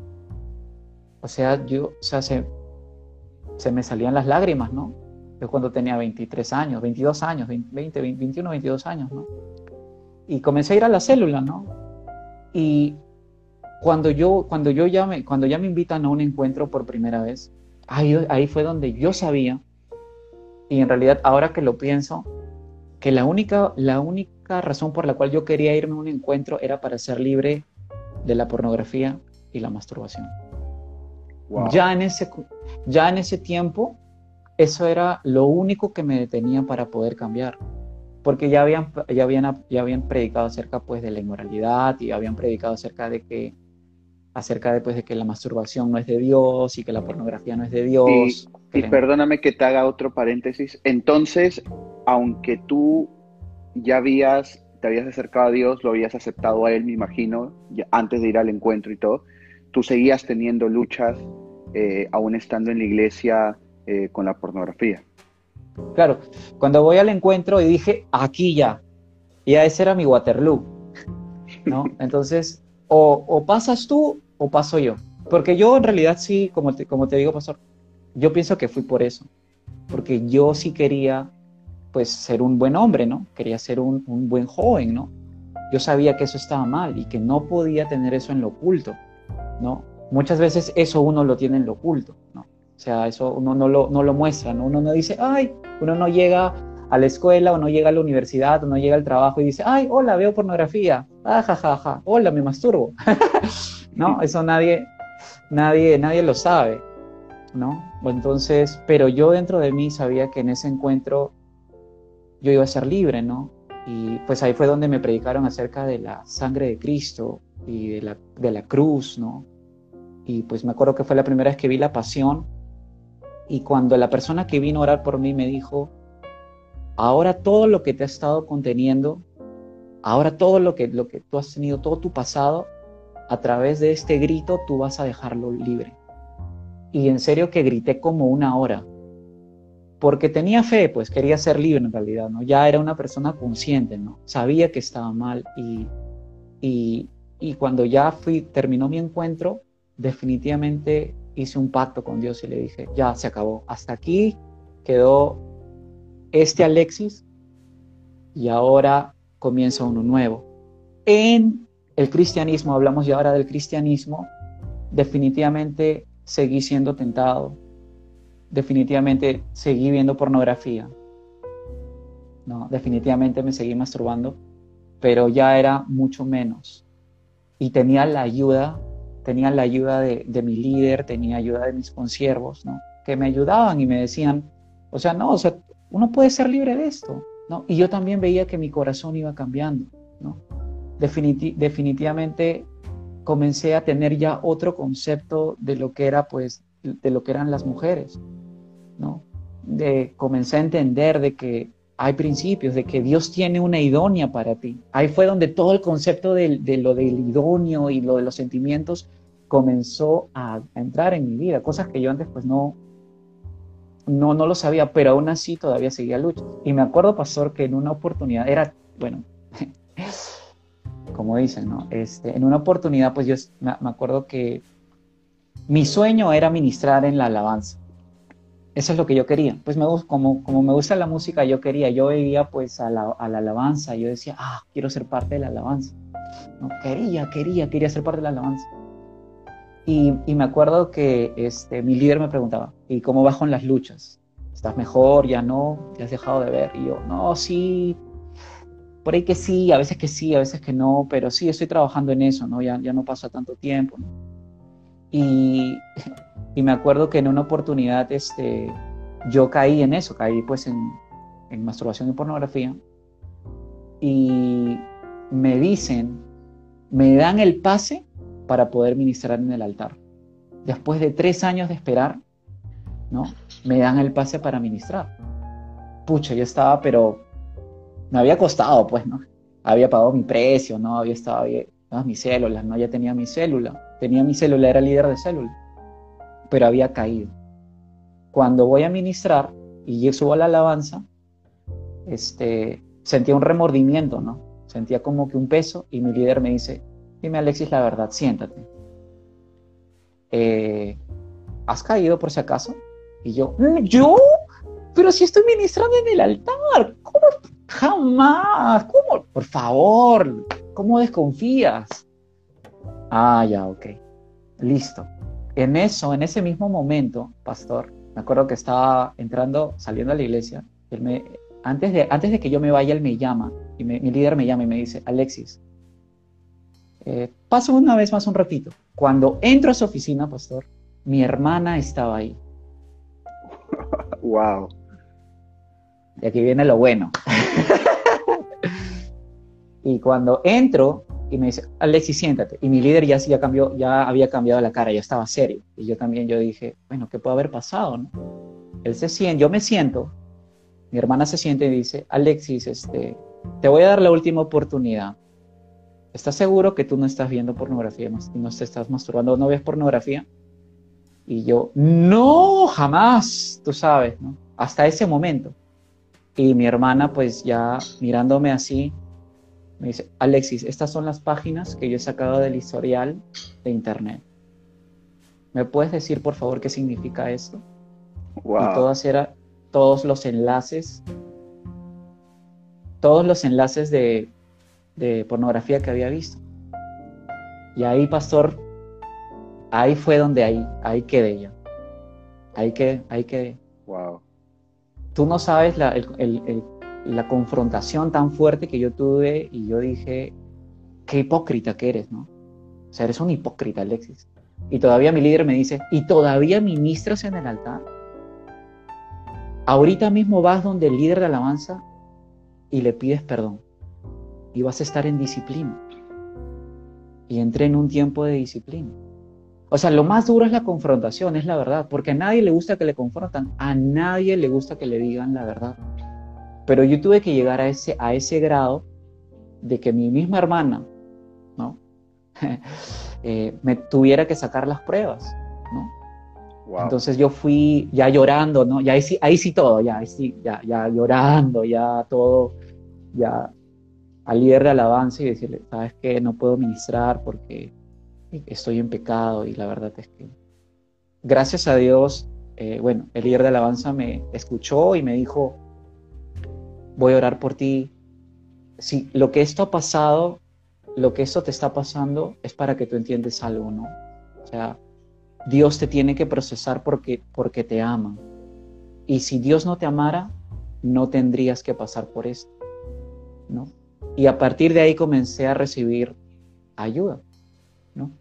O sea, yo, o sea, se, se me salían las lágrimas, ¿no? Yo cuando tenía 23 años, 22 años, 20, 21, 22 años, ¿no? Y comencé a ir a la célula, ¿no? Y cuando yo, cuando yo ya me, cuando ya me invitan a un encuentro por primera vez, ahí, ahí fue donde yo sabía, y en realidad ahora que lo pienso, que la única, la única razón por la cual yo quería irme a un encuentro era para ser libre de la pornografía y la masturbación. Ya, en ese, ya en ese tiempo, eso era lo único que me detenía para poder cambiar. Porque ya habían, ya habían, ya habían predicado acerca pues, de la inmoralidad y habían predicado acerca de que acerca de, pues, de que la masturbación no es de Dios y que la pornografía no es de Dios. Y, perdóname que te haga otro paréntesis. Entonces, aunque tú ya habías, te habías acercado a Dios, lo habías aceptado a Él, me imagino, antes de ir al encuentro y todo, tú seguías teniendo luchas, eh, aún estando en la iglesia, eh, con la pornografía. Claro, cuando voy al encuentro y dije, aquí ya, ya ese era mi Waterloo, ¿no? Entonces, o, o pasas tú o paso yo. Porque yo en realidad sí, como te, como te digo, pastor, yo pienso que fui por eso. Porque yo sí quería, pues, ser un buen hombre, ¿no? Quería ser un, un buen joven, ¿no? Yo sabía que eso estaba mal y que no podía tener eso en lo oculto, ¿no? Muchas veces eso uno lo tiene en lo oculto, ¿no? O sea, eso uno no lo, no lo muestra, ¿no? Uno no dice, ay, uno no llega a la escuela o no llega a la universidad o no llega al trabajo y dice, ay, hola, veo pornografía, ah, ja, hola, me masturbo. ¿No? Eso nadie, nadie, nadie lo sabe, ¿no? Entonces, pero yo dentro de mí sabía que en ese encuentro yo iba a ser libre, ¿no? Y pues ahí fue donde me predicaron acerca de la sangre de Cristo y de la, de la cruz, ¿no? Y pues me acuerdo que fue la primera vez que vi la pasión y cuando la persona que vino a orar por mí me dijo, ahora todo lo que te ha estado conteniendo, ahora todo lo que, lo que tú has tenido, todo tu pasado, a través de este grito tú vas a dejarlo libre. Y en serio que grité como una hora, porque tenía fe, pues quería ser libre en realidad, ¿no? Ya era una persona consciente, ¿no? Sabía que estaba mal y, y, cuando ya fui, terminó mi encuentro, definitivamente hice un pacto con Dios y le dije, ya se acabó, hasta aquí quedó este Alexis y ahora comienza uno nuevo. En el cristianismo, hablamos ya ahora del cristianismo, definitivamente seguí siendo tentado, definitivamente seguí viendo pornografía, no, definitivamente me seguí masturbando, pero ya era mucho menos. Y tenía la ayuda, tenía la ayuda de, mi líder, tenía ayuda de mis consiervos, ¿no? Que me ayudaban y me decían, o sea, no, o sea, uno puede ser libre de esto, ¿no? Y yo también veía que mi corazón iba cambiando, ¿no? definitivamente comencé a tener ya otro concepto de lo que era, pues, de lo que eran las mujeres, De, comencé a entender de que hay principios, de que Dios tiene una idónea para ti. Ahí fue donde todo el concepto de, lo del idóneo y lo de los sentimientos comenzó a, entrar en mi vida, cosas que yo antes pues no, no, no lo sabía, pero aún así todavía seguía lucha. Y me acuerdo, pastor, que en una oportunidad, era, bueno, como dicen, ¿no? Este, en una oportunidad, pues yo me, acuerdo que mi sueño era ministrar en la alabanza. Eso es lo que yo quería. Pues me, como, como me gusta la música, yo quería, yo veía pues a la, a la alabanza, yo decía, ah, quiero ser parte de la alabanza. Quería, quería, quería ser parte de la alabanza. Y, me acuerdo que este, mi líder me preguntaba, ¿y cómo vas con las luchas? ¿Estás mejor? ¿Ya no? ¿Te has dejado de ver? Y yo, no, sí, por ahí que sí, a veces que sí, a veces que no, pero sí estoy trabajando en eso, ¿no? Ya, ya no pasa tanto tiempo. Y, y, me acuerdo que en una oportunidad este, yo caí en eso, caí pues en, en masturbación y pornografía. Y me dicen, me dan el pase para poder ministrar en el altar. Después de tres años de esperar, ¿no? Me dan el pase para ministrar. Pucha, yo estaba, pero me había costado, pues, ¿no? Había pagado mi precio, ¿no? Había estado bien, mis células, ¿no? Ya tenía mi célula. Tenía mi célula, era líder de célula. Pero había caído. Cuando voy a ministrar y subo a la alabanza, este, sentía un remordimiento, ¿no? Sentía como que un peso y mi líder me dice, Dime, Alexis, la verdad, siéntate. Eh, ¿Has caído por si acaso? Y yo, mm, ¿yo? Pero si estoy ministrando en el altar, ¿cómo? Jamás, ¿cómo? Por favor, ¿cómo desconfías? Ah, ya, ok. Listo. En eso, en ese mismo momento, pastor, me acuerdo que estaba entrando, saliendo a la iglesia, él me, antes, de, antes de que yo me vaya, él me llama, y mi líder me llama y me dice, Alexis, eh, paso una vez más un ratito. Cuando entro a su oficina, pastor, mi hermana estaba ahí. Wow. Y aquí viene lo bueno. y cuando entro y me dice, Alexis, siéntate. Y mi líder ya, ya, cambió, ya había cambiado la cara, ya estaba serio. Y yo también, yo dije, bueno, ¿qué puede haber pasado? No? Él se siente, yo me siento, mi hermana se siente y dice, Alexis, este, te voy a dar la última oportunidad. ¿Estás seguro que tú no estás viendo pornografía y no te estás masturbando? ¿No ves pornografía? Y yo, no, jamás, tú sabes, ¿no? Hasta ese momento. Y mi hermana, pues ya mirándome así, me dice, Alexis, estas son las páginas que yo he sacado del historial de internet. ¿Me puedes decir, por favor, qué significa esto? Wow. Y todas era, todos los enlaces, todos los enlaces de, de pornografía que había visto. Y ahí, pastor, ahí fue donde ahí, ahí quedé yo. Ahí quedé, ahí quedé. Wow. Tú no sabes la, la confrontación tan fuerte que yo tuve y yo dije, qué hipócrita que eres, ¿no? O sea, eres un hipócrita, Alexis. Y todavía mi líder me dice, ¿y todavía ministras en el altar? Ahorita mismo vas donde el líder de alabanza y le pides perdón. Y vas a estar en disciplina. Y entré en un tiempo de disciplina. O sea, lo más duro es la confrontación, es la verdad, porque a nadie le gusta que le confrontan, a nadie le gusta que le digan la verdad. Pero yo tuve que llegar a ese, a ese grado de que mi misma hermana, ¿no? Eh, me tuviera que sacar las pruebas, ¿no? Entonces yo fui ya llorando, ¿no? Ya ahí sí, ahí sí todo, ya, ahí sí, ya, ya llorando, ya todo, ya al líder de alabanza y decirle, sabes que no puedo ministrar porque estoy en pecado y la verdad es que gracias a Dios, eh, bueno, el líder de alabanza me escuchó y me dijo, voy a orar por ti. Si lo que esto ha pasado, lo que esto te está pasando es para que tú entiendes algo, ¿no? O sea, Dios te tiene que procesar porque, porque te ama. Y si Dios no te amara, no tendrías que pasar por esto, ¿no? Y a partir de ahí comencé a recibir ayuda, ¿no?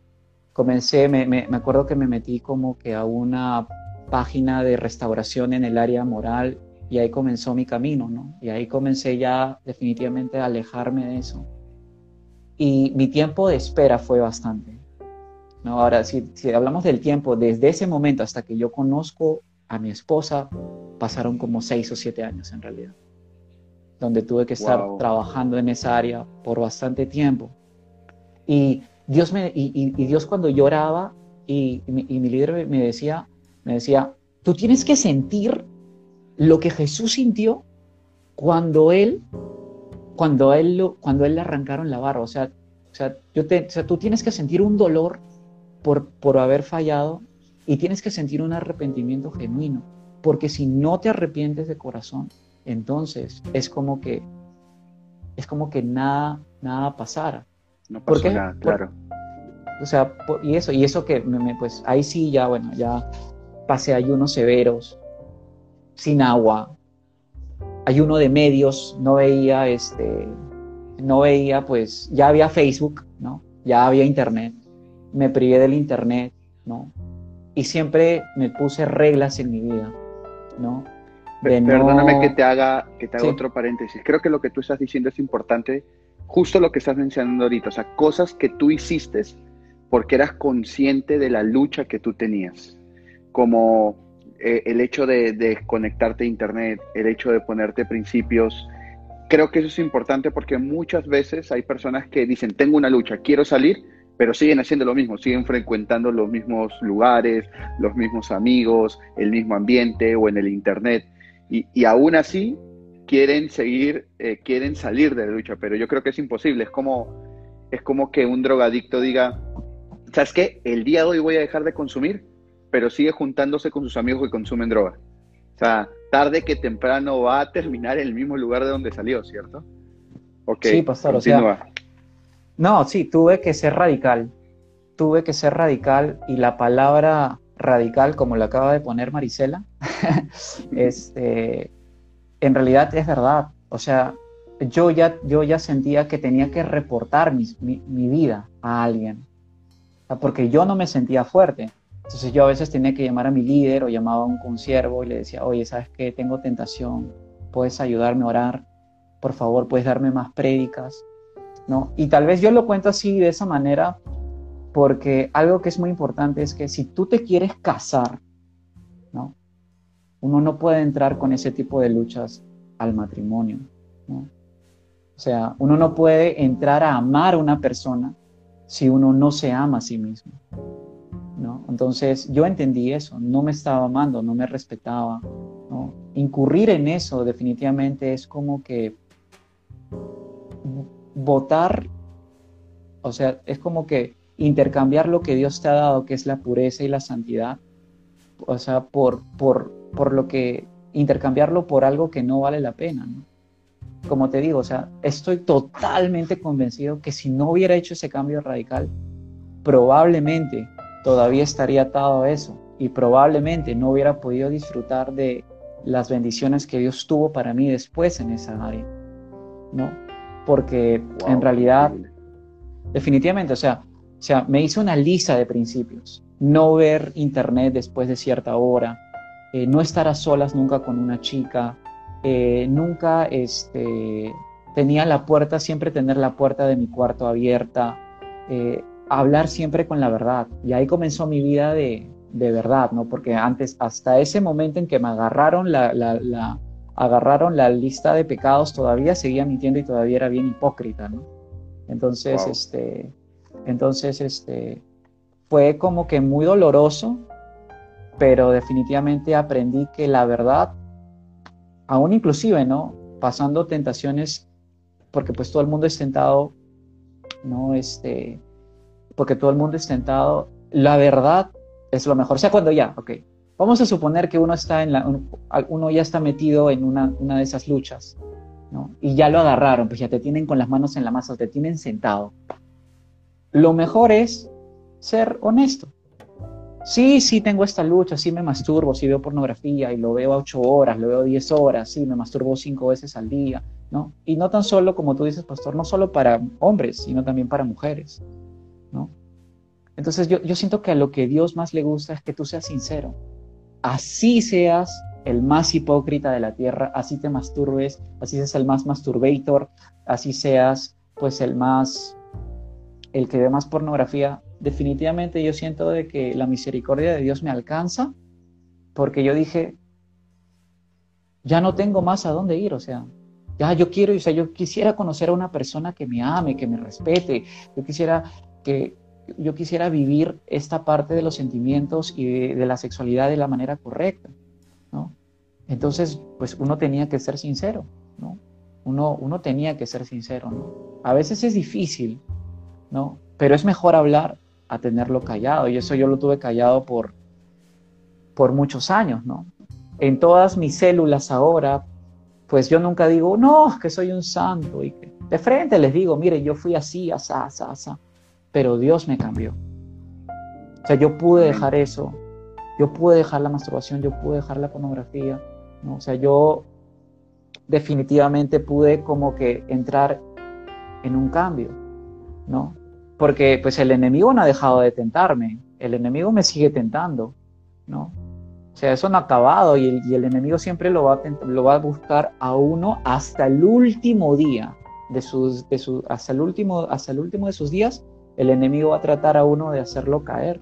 comencé, me, me, acuerdo que me metí como que a una página de restauración en el área moral y ahí comenzó mi camino, ¿no? Y ahí comencé ya definitivamente a alejarme de eso. Y mi tiempo de espera fue bastante. ¿no? Ahora, si, si hablamos del tiempo, desde ese momento hasta que yo conozco a mi esposa, pasaron como seis o siete años en realidad, donde tuve que estar trabajando en esa área por bastante tiempo. Y Dios me, y, Dios cuando lloraba y, y, mi líder me decía, me decía, tú tienes que sentir lo que Jesús sintió cuando él, cuando él, lo, cuando él le arrancaron la barba. O sea, o sea, yo te, o sea, tú tienes que sentir un dolor por, por haber fallado y tienes que sentir un arrepentimiento genuino. Porque si no te arrepientes de corazón, entonces es como que es como que nada, nada pasara. No pasó nada, claro. o sea, y eso, y eso que, me, pues ahí sí ya, bueno, ya pasé ayunos severos, sin agua, ayuno de medios, no veía, este, no veía, pues ya había Facebook, ¿no? Ya había Internet, me privé del Internet, ¿no? Y siempre me puse reglas en mi vida, ¿no? Perdóname que te haga, que te haga otro paréntesis. Creo que lo que tú estás diciendo es importante justo lo que estás mencionando ahorita, o sea, cosas que tú hiciste porque eras consciente de la lucha que tú tenías, como eh, el hecho de, de, conectarte a Internet, el hecho de ponerte principios. Creo que eso es importante porque muchas veces hay personas que dicen, tengo una lucha, quiero salir, pero siguen haciendo lo mismo, siguen frecuentando los mismos lugares, los mismos amigos, el mismo ambiente o en el Internet. Y, y aún así quieren seguir, eh, quieren salir de la lucha, pero yo creo que es imposible. Es como, es como que un drogadicto diga, ¿sabes qué? El día de hoy voy a dejar de consumir, pero sigue juntándose con sus amigos que consumen droga. O sea, tarde que temprano va a terminar en el mismo lugar de donde salió, ¿cierto? Okay, sí, pastor, o sea, no, sí, tuve que ser radical. Tuve que ser radical y la palabra radical, como la acaba de poner Marisela, este, en realidad es verdad. O sea, yo ya, yo ya sentía que tenía que reportar mi, mi, vida a alguien. Porque yo no me sentía fuerte. Entonces yo a veces tenía que llamar a mi líder o llamaba a un consiervo y le decía, oye, ¿sabes qué? Tengo tentación, puedes ayudarme a orar, por favor, puedes darme más prédicas, ¿no? Y tal vez yo lo cuento así de esa manera porque algo que es muy importante es que si tú te quieres casar, ¿no? Uno no puede entrar con ese tipo de luchas al matrimonio. O sea, uno no puede entrar a amar a una persona si uno no se ama a sí mismo. ¿No? Entonces yo entendí eso, no me estaba amando, no me respetaba. Incurrir en eso definitivamente es como que votar, o sea, es como que intercambiar lo que Dios te ha dado, que es la pureza y la santidad, o sea, por, por, por lo que intercambiarlo por algo que no vale la pena. como te digo, o sea, estoy totalmente convencido que si no hubiera hecho ese cambio radical, probablemente todavía estaría atado a eso y probablemente no hubiera podido disfrutar de las bendiciones que Dios tuvo para mí después en esa área, ¿no? Porque en realidad, definitivamente, o sea, o sea, me hice una lista de principios. No ver internet después de cierta hora, eh, no estar a solas nunca con una chica, eh, nunca este, tenía la puerta, siempre tener la puerta de mi cuarto abierta, eh, hablar siempre con la verdad. Y ahí comenzó mi vida de, verdad, ¿no? Porque antes, hasta ese momento en que me agarraron la, la, agarraron la lista de pecados, todavía seguía mintiendo y todavía era bien hipócrita, ¿no? Entonces, este, entonces, este, fue como que muy doloroso, pero definitivamente aprendí que la verdad aún inclusive, ¿no? Pasando tentaciones, porque pues todo el mundo es tentado, ¿no? Este, porque todo el mundo es tentado, la verdad es lo mejor. O sea, cuando ya, ok, vamos a suponer que uno está en la, uno ya está metido en una, de esas luchas, ¿no? Y ya lo agarraron, pues ya te tienen con las manos en la masa, te tienen sentado. Lo mejor es ser honesto sí, sí tengo esta lucha, sí me masturbo, sí veo pornografía y lo veo a ocho horas, lo veo diez horas, sí me masturbo cinco veces al día, ¿no? Y no tan solo, como tú dices, pastor, no solo para hombres, sino también para mujeres, ¿no? Entonces yo, yo siento que a lo que Dios más le gusta es que tú seas sincero. Así seas el más hipócrita de la tierra, así te masturbes, así seas el más masturbator, así seas pues el más, el que ve más pornografía, definitivamente yo siento de que la misericordia de Dios me alcanza porque yo dije, ya no tengo más a dónde ir, o sea, ya yo quiero, o sea, yo quisiera conocer a una persona que me ame, que me respete, yo quisiera que yo quisiera vivir esta parte de los sentimientos y de, la sexualidad de la manera correcta, ¿no? Entonces, pues uno tenía que ser sincero, ¿no? Uno, uno tenía que ser sincero, ¿no? A veces es difícil, ¿no? Pero es mejor hablar a tenerlo callado. Y eso yo lo tuve callado por, por muchos años, ¿no? En todas mis células ahora, pues yo nunca digo, no, que soy un santo. Y que de frente les digo, mire, yo fui así, asá, asá, asá. Pero Dios me cambió. O sea, yo pude dejar eso. Yo pude dejar la masturbación, yo pude dejar la pornografía. ¿no? O sea, yo definitivamente pude como que entrar en un cambio, ¿no? porque pues el enemigo no ha dejado de tentarme, el enemigo me sigue tentando, ¿no? O sea, eso no ha acabado y el, enemigo siempre lo va, a lo va a buscar a uno hasta el último día de sus, de su, hasta el último, hasta el último de sus días, el enemigo va a tratar a uno de hacerlo caer,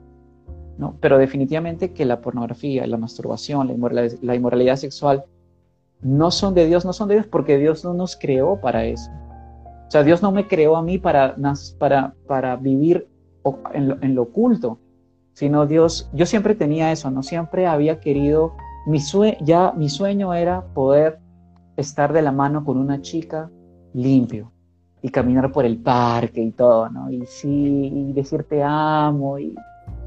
¿no? Pero definitivamente que la pornografía, la masturbación, la inmoralidad, sexual no son de Dios, no son de Dios porque Dios no nos creó para eso. O sea, Dios no me creó a mí para, para, para vivir en lo, en lo oculto, sino Dios, yo siempre tenía eso, no siempre había querido, mi ya mi sueño era poder estar de la mano con una chica limpio y caminar por el parque y todo, ¿no? Y sí, y decir te amo y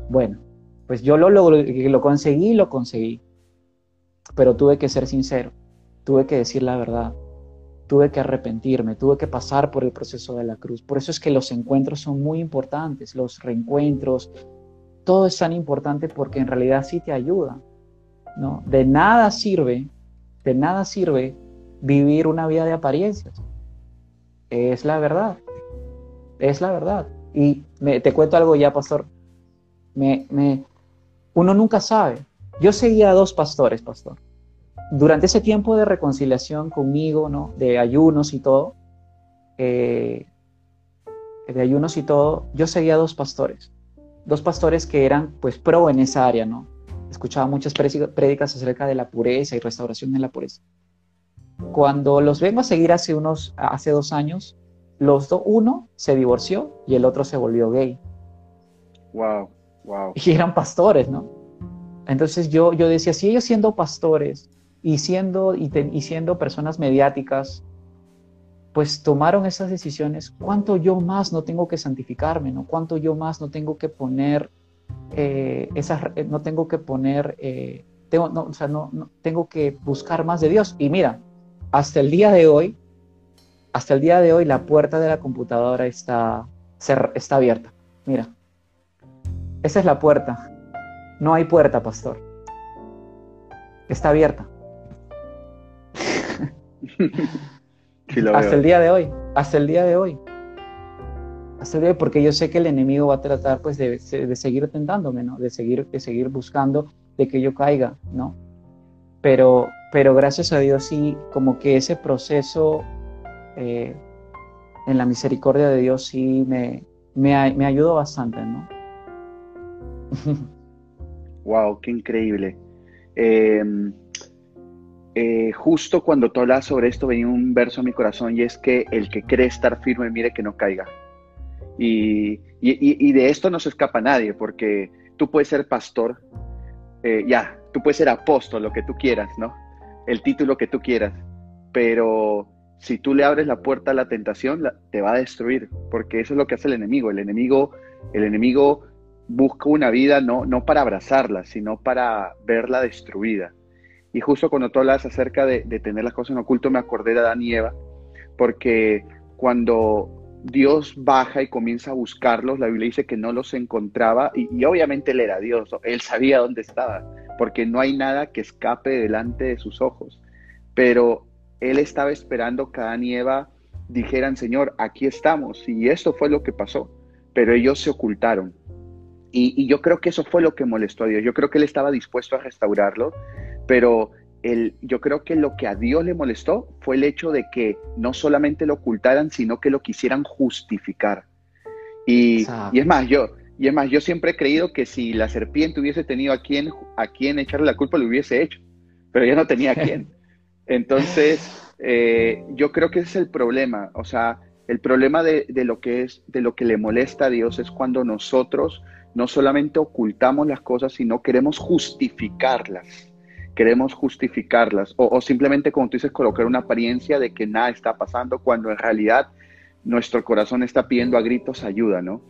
bueno, pues yo lo, lo, lo conseguí, lo conseguí, pero tuve que ser sincero, tuve que decir la verdad tuve que arrepentirme, tuve que pasar por el proceso de la cruz. Por eso es que los encuentros son muy importantes, los reencuentros, todo es tan importante porque en realidad sí te ayuda. ¿no? De nada sirve, de nada sirve vivir una vida de apariencias. Es la verdad, es la verdad. Y te cuento algo ya, pastor. Me, me, uno nunca sabe. Yo seguía a dos pastores, pastor. Durante ese tiempo de reconciliación conmigo, ¿no? De ayunos y todo, eh, de ayunos y todo, yo seguía a dos pastores. Dos pastores que eran, pues, pro en esa área, ¿no? Escuchaba muchas prédicas acerca de la pureza y restauración en la pureza. Cuando los vengo a seguir hace unos, hace dos años, los dos, uno se divorció y el otro se volvió gay. Wow, wow. Y eran pastores, ¿no? Entonces yo, yo decía, si ellos siendo pastores y siendo, y, siendo personas mediáticas, pues tomaron esas decisiones, ¿cuánto yo más no tengo que santificarme, no? ¿Cuánto yo más no tengo que poner eh, esas, no tengo que poner, eh, tengo, no, o sea, no, no, tengo que buscar más de Dios? Y mira, hasta el día de hoy, hasta el día de hoy la puerta de la computadora está, está abierta. Mira, esa es la puerta. No hay puerta, pastor. Está abierta. hasta el día de hoy, hasta el día de hoy. Hasta el día de hoy, porque yo sé que el enemigo va a tratar pues de, de seguir tentándome, ¿no? De seguir, de seguir buscando de que yo caiga, ¿no? Pero, pero gracias a Dios sí, como que ese proceso eh, en la misericordia de Dios sí me, me, me ayudó bastante, ¿no? wow, qué increíble. Em, eh, justo cuando tú hablas sobre esto venía un verso a mi corazón y es que el que cree estar firme, mire que no caiga. Y, y, de esto no se escapa nadie, porque tú puedes ser pastor, eh, ya, tú puedes ser apóstol, lo que tú quieras, ¿no? El título que tú quieras, pero si tú le abres la puerta a la tentación, te va a destruir, porque eso es lo que hace el enemigo. El enemigo, el enemigo busca una vida no, no para abrazarla, sino para verla destruida. Y justo cuando tú hablas acerca de, tener las cosas en oculto, me acordé de Adán y Eva, porque cuando Dios baja y comienza a buscarlos, la Biblia dice que no los encontraba, y, obviamente él era Dios, él sabía dónde estaba, porque no hay nada que escape delante de sus ojos. Pero él estaba esperando que Adán y Eva dijeran, Señor, aquí estamos. Y esto fue lo que pasó. Pero ellos se ocultaron. Y, yo creo que eso fue lo que molestó a Dios. Yo creo que él estaba dispuesto a restaurarlo, pero el, yo creo que lo que a Dios le molestó fue el hecho de que no solamente lo ocultaran, sino que lo quisieran justificar. Y, y, es más, yo, y es más, yo siempre he creído que si la serpiente hubiese tenido a quien, a quien echarle la culpa, lo hubiese hecho, pero ya no tenía a quién. Entonces, eh, yo creo que ese es el problema. O sea, el problema de, lo que es, de lo que le molesta a Dios es cuando nosotros no solamente ocultamos las cosas, sino queremos justificarlas. Queremos justificarlas. O, simplemente, como tú dices, colocar una apariencia de que nada está pasando, cuando en realidad nuestro corazón está pidiendo a gritos ayuda, ¿no?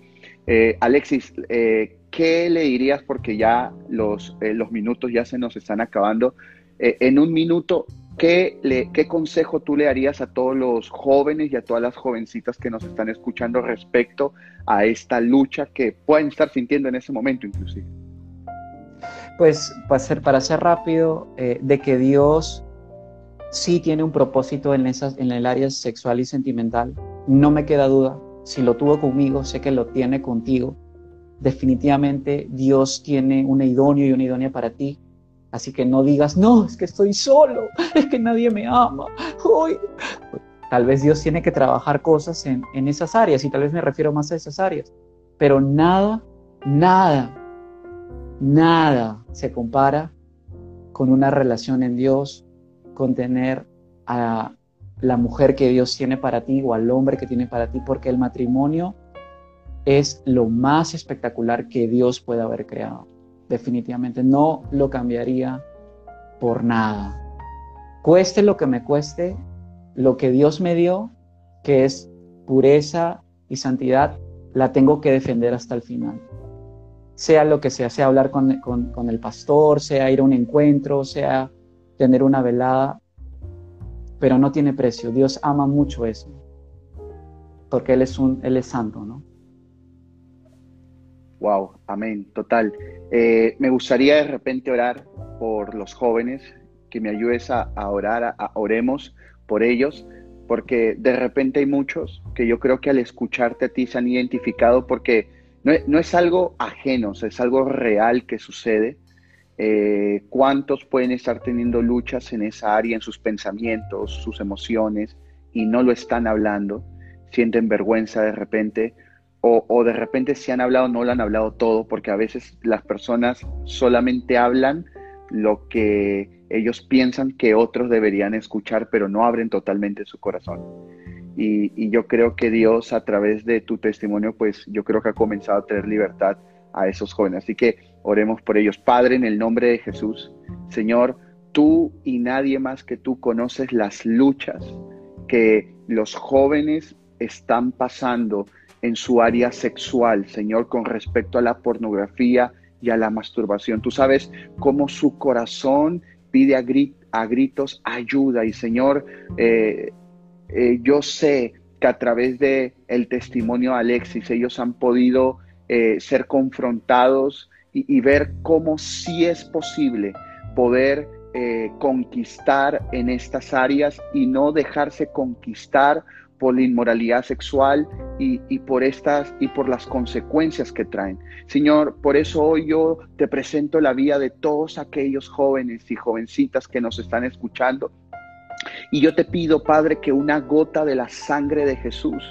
Eh, Alexis, eh, ¿qué le dirías? Porque ya los, los minutos ya se nos están acabando. en un minuto, ¿Qué, le, ¿Qué consejo tú le darías a todos los jóvenes y a todas las jovencitas que nos están escuchando respecto a esta lucha que pueden estar sintiendo en ese momento inclusive? Pues para ser, para ser rápido, eh, de que Dios sí tiene un propósito en, esas, en el área sexual y sentimental, no me queda duda. Si lo tuvo conmigo, sé que lo tiene contigo. Definitivamente Dios tiene un idóneo y una idónea para ti Así que no digas, no, es que estoy solo, es que nadie me ama. Tal vez Dios tiene que trabajar cosas en, en esas áreas y tal vez me refiero más a esas áreas. Pero nada, nada, nada se compara con una relación en Dios, con tener a la mujer que Dios tiene para ti o al hombre que tiene para ti, porque el matrimonio es lo más espectacular que Dios puede haber creado definitivamente no lo cambiaría por nada. Cueste lo que me cueste, lo que Dios me dio, que es pureza y santidad, la tengo que defender hasta el final. Sea lo que sea, sea hablar con, el pastor, sea ir a un encuentro, sea tener una velada, pero no tiene precio. Dios ama mucho eso, porque Él es, un, Él es santo, ¿no? Wow, amén, total. Eh, me gustaría de repente orar por los jóvenes, que me ayudes a, orar, a, oremos por ellos, porque de repente hay muchos que yo creo que al escucharte a ti se han identificado porque no, es algo ajeno, es algo real que sucede. Eh, ¿Cuántos pueden estar teniendo luchas en esa área, en sus pensamientos, sus emociones, y no lo están hablando? Sienten vergüenza de repente, o, o, de repente si han hablado, no lo han hablado todo, porque a veces las personas solamente hablan lo que ellos piensan que otros deberían escuchar, pero no abren totalmente su corazón. Y, yo creo que Dios a través de tu testimonio, pues yo creo que ha comenzado a tener libertad a esos jóvenes. Así que oremos por ellos. Padre, en el nombre de Jesús, Señor, tú y nadie más que tú conoces las luchas que los jóvenes están pasando en su área sexual, Señor, con respecto a la pornografía y a la masturbación. Tú sabes cómo su corazón pide a, gritos ayuda y Señor, eh, eh, yo sé que a través de el testimonio de Alexis ellos han podido eh, ser confrontados y, ver cómo sí es posible poder eh, conquistar en estas áreas y no dejarse conquistar por la inmoralidad sexual y, y, por estas y por las consecuencias que traen. Señor, por eso hoy yo te presento la vida de todos aquellos jóvenes y jovencitas que nos están escuchando y yo te pido, Padre, que una gota de la sangre de Jesús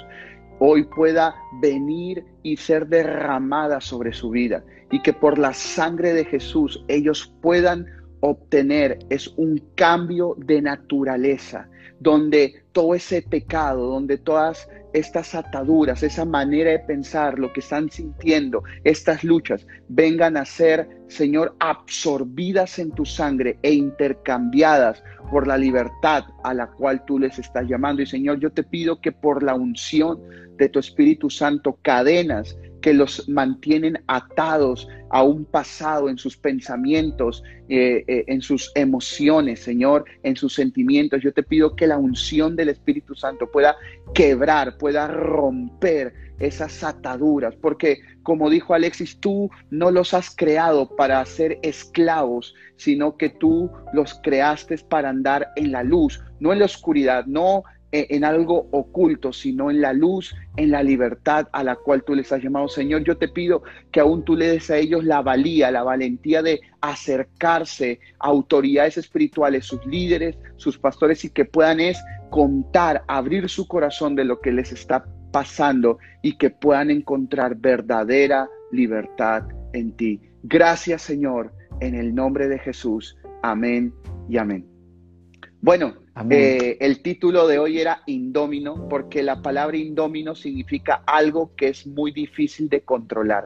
hoy pueda venir y ser derramada sobre su vida y que por la sangre de Jesús ellos puedan obtener es un cambio de naturaleza, donde todo ese pecado, donde todas estas ataduras, esa manera de pensar, lo que están sintiendo, estas luchas, vengan a ser, Señor, absorbidas en tu sangre e intercambiadas por la libertad a la cual tú les estás llamando. Y Señor, yo te pido que por la unción de tu Espíritu Santo, cadenas que los mantienen atados a un pasado en sus pensamientos, eh, eh, en sus emociones, Señor, en sus sentimientos. Yo te pido que la unción del Espíritu Santo pueda quebrar, pueda romper esas ataduras, porque como dijo Alexis, tú no los has creado para ser esclavos, sino que tú los creaste para andar en la luz, no en la oscuridad, no en algo oculto, sino en la luz, en la libertad a la cual tú les has llamado. Señor, yo te pido que aún tú le des a ellos la valía, la valentía de acercarse a autoridades espirituales, sus líderes, sus pastores, y que puedan es contar, abrir su corazón de lo que les está pasando y que puedan encontrar verdadera libertad en ti. Gracias, Señor, en el nombre de Jesús. Amén y amén. Bueno, eh, el título de hoy era Indómino, porque la palabra indómino significa algo que es muy difícil de controlar.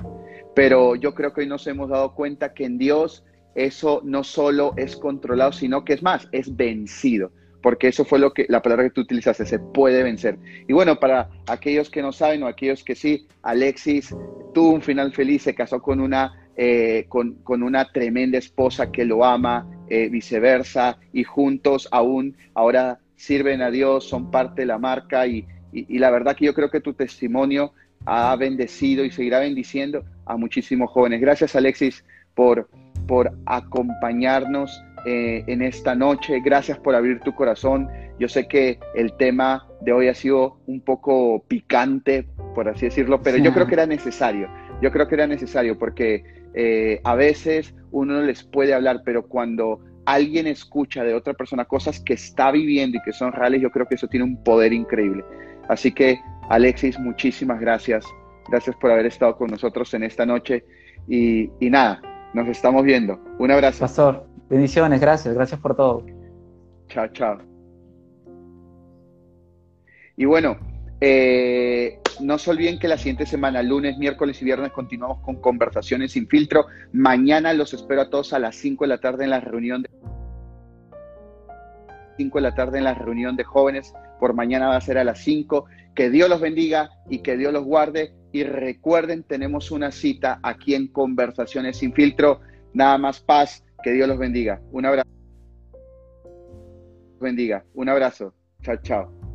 Pero yo creo que hoy nos hemos dado cuenta que en Dios eso no solo es controlado, sino que es más, es vencido. Porque eso fue lo que la palabra que tú utilizaste, se puede vencer. Y bueno, para aquellos que no saben o aquellos que sí, Alexis tuvo un final feliz, se casó con una, eh, con, con una tremenda esposa que lo ama, eh, viceversa, y juntos aún ahora sirven a Dios, son parte de la marca y, la verdad que yo creo que tu testimonio ha bendecido y seguirá bendiciendo a muchísimos jóvenes. Gracias Alexis por, por acompañarnos eh, en esta noche, gracias por abrir tu corazón. Yo sé que el tema de hoy ha sido un poco picante, por así decirlo, pero yo creo que era necesario. Yo creo que era necesario porque eh, a veces uno no les puede hablar, pero cuando alguien escucha de otra persona cosas que está viviendo y que son reales, yo creo que eso tiene un poder increíble. Así que, Alexis, muchísimas gracias. Gracias por haber estado con nosotros en esta noche. Y, y nada, nos estamos viendo. Un abrazo. Pastor, bendiciones, gracias, gracias por todo. Chao, chao. Y bueno, eh, no se olviden que la siguiente semana, lunes, miércoles y viernes, continuamos con conversaciones sin filtro. Mañana los espero a todos a las 5 de la tarde en la reunión de 5 de la tarde en la reunión de jóvenes. Por mañana va a ser a las 5. Que Dios los bendiga y que Dios los guarde. Y recuerden, tenemos una cita aquí en Conversaciones sin filtro. Nada más paz. Que Dios los bendiga. Un abrazo. Bendiga. Un abrazo. Chao, chao.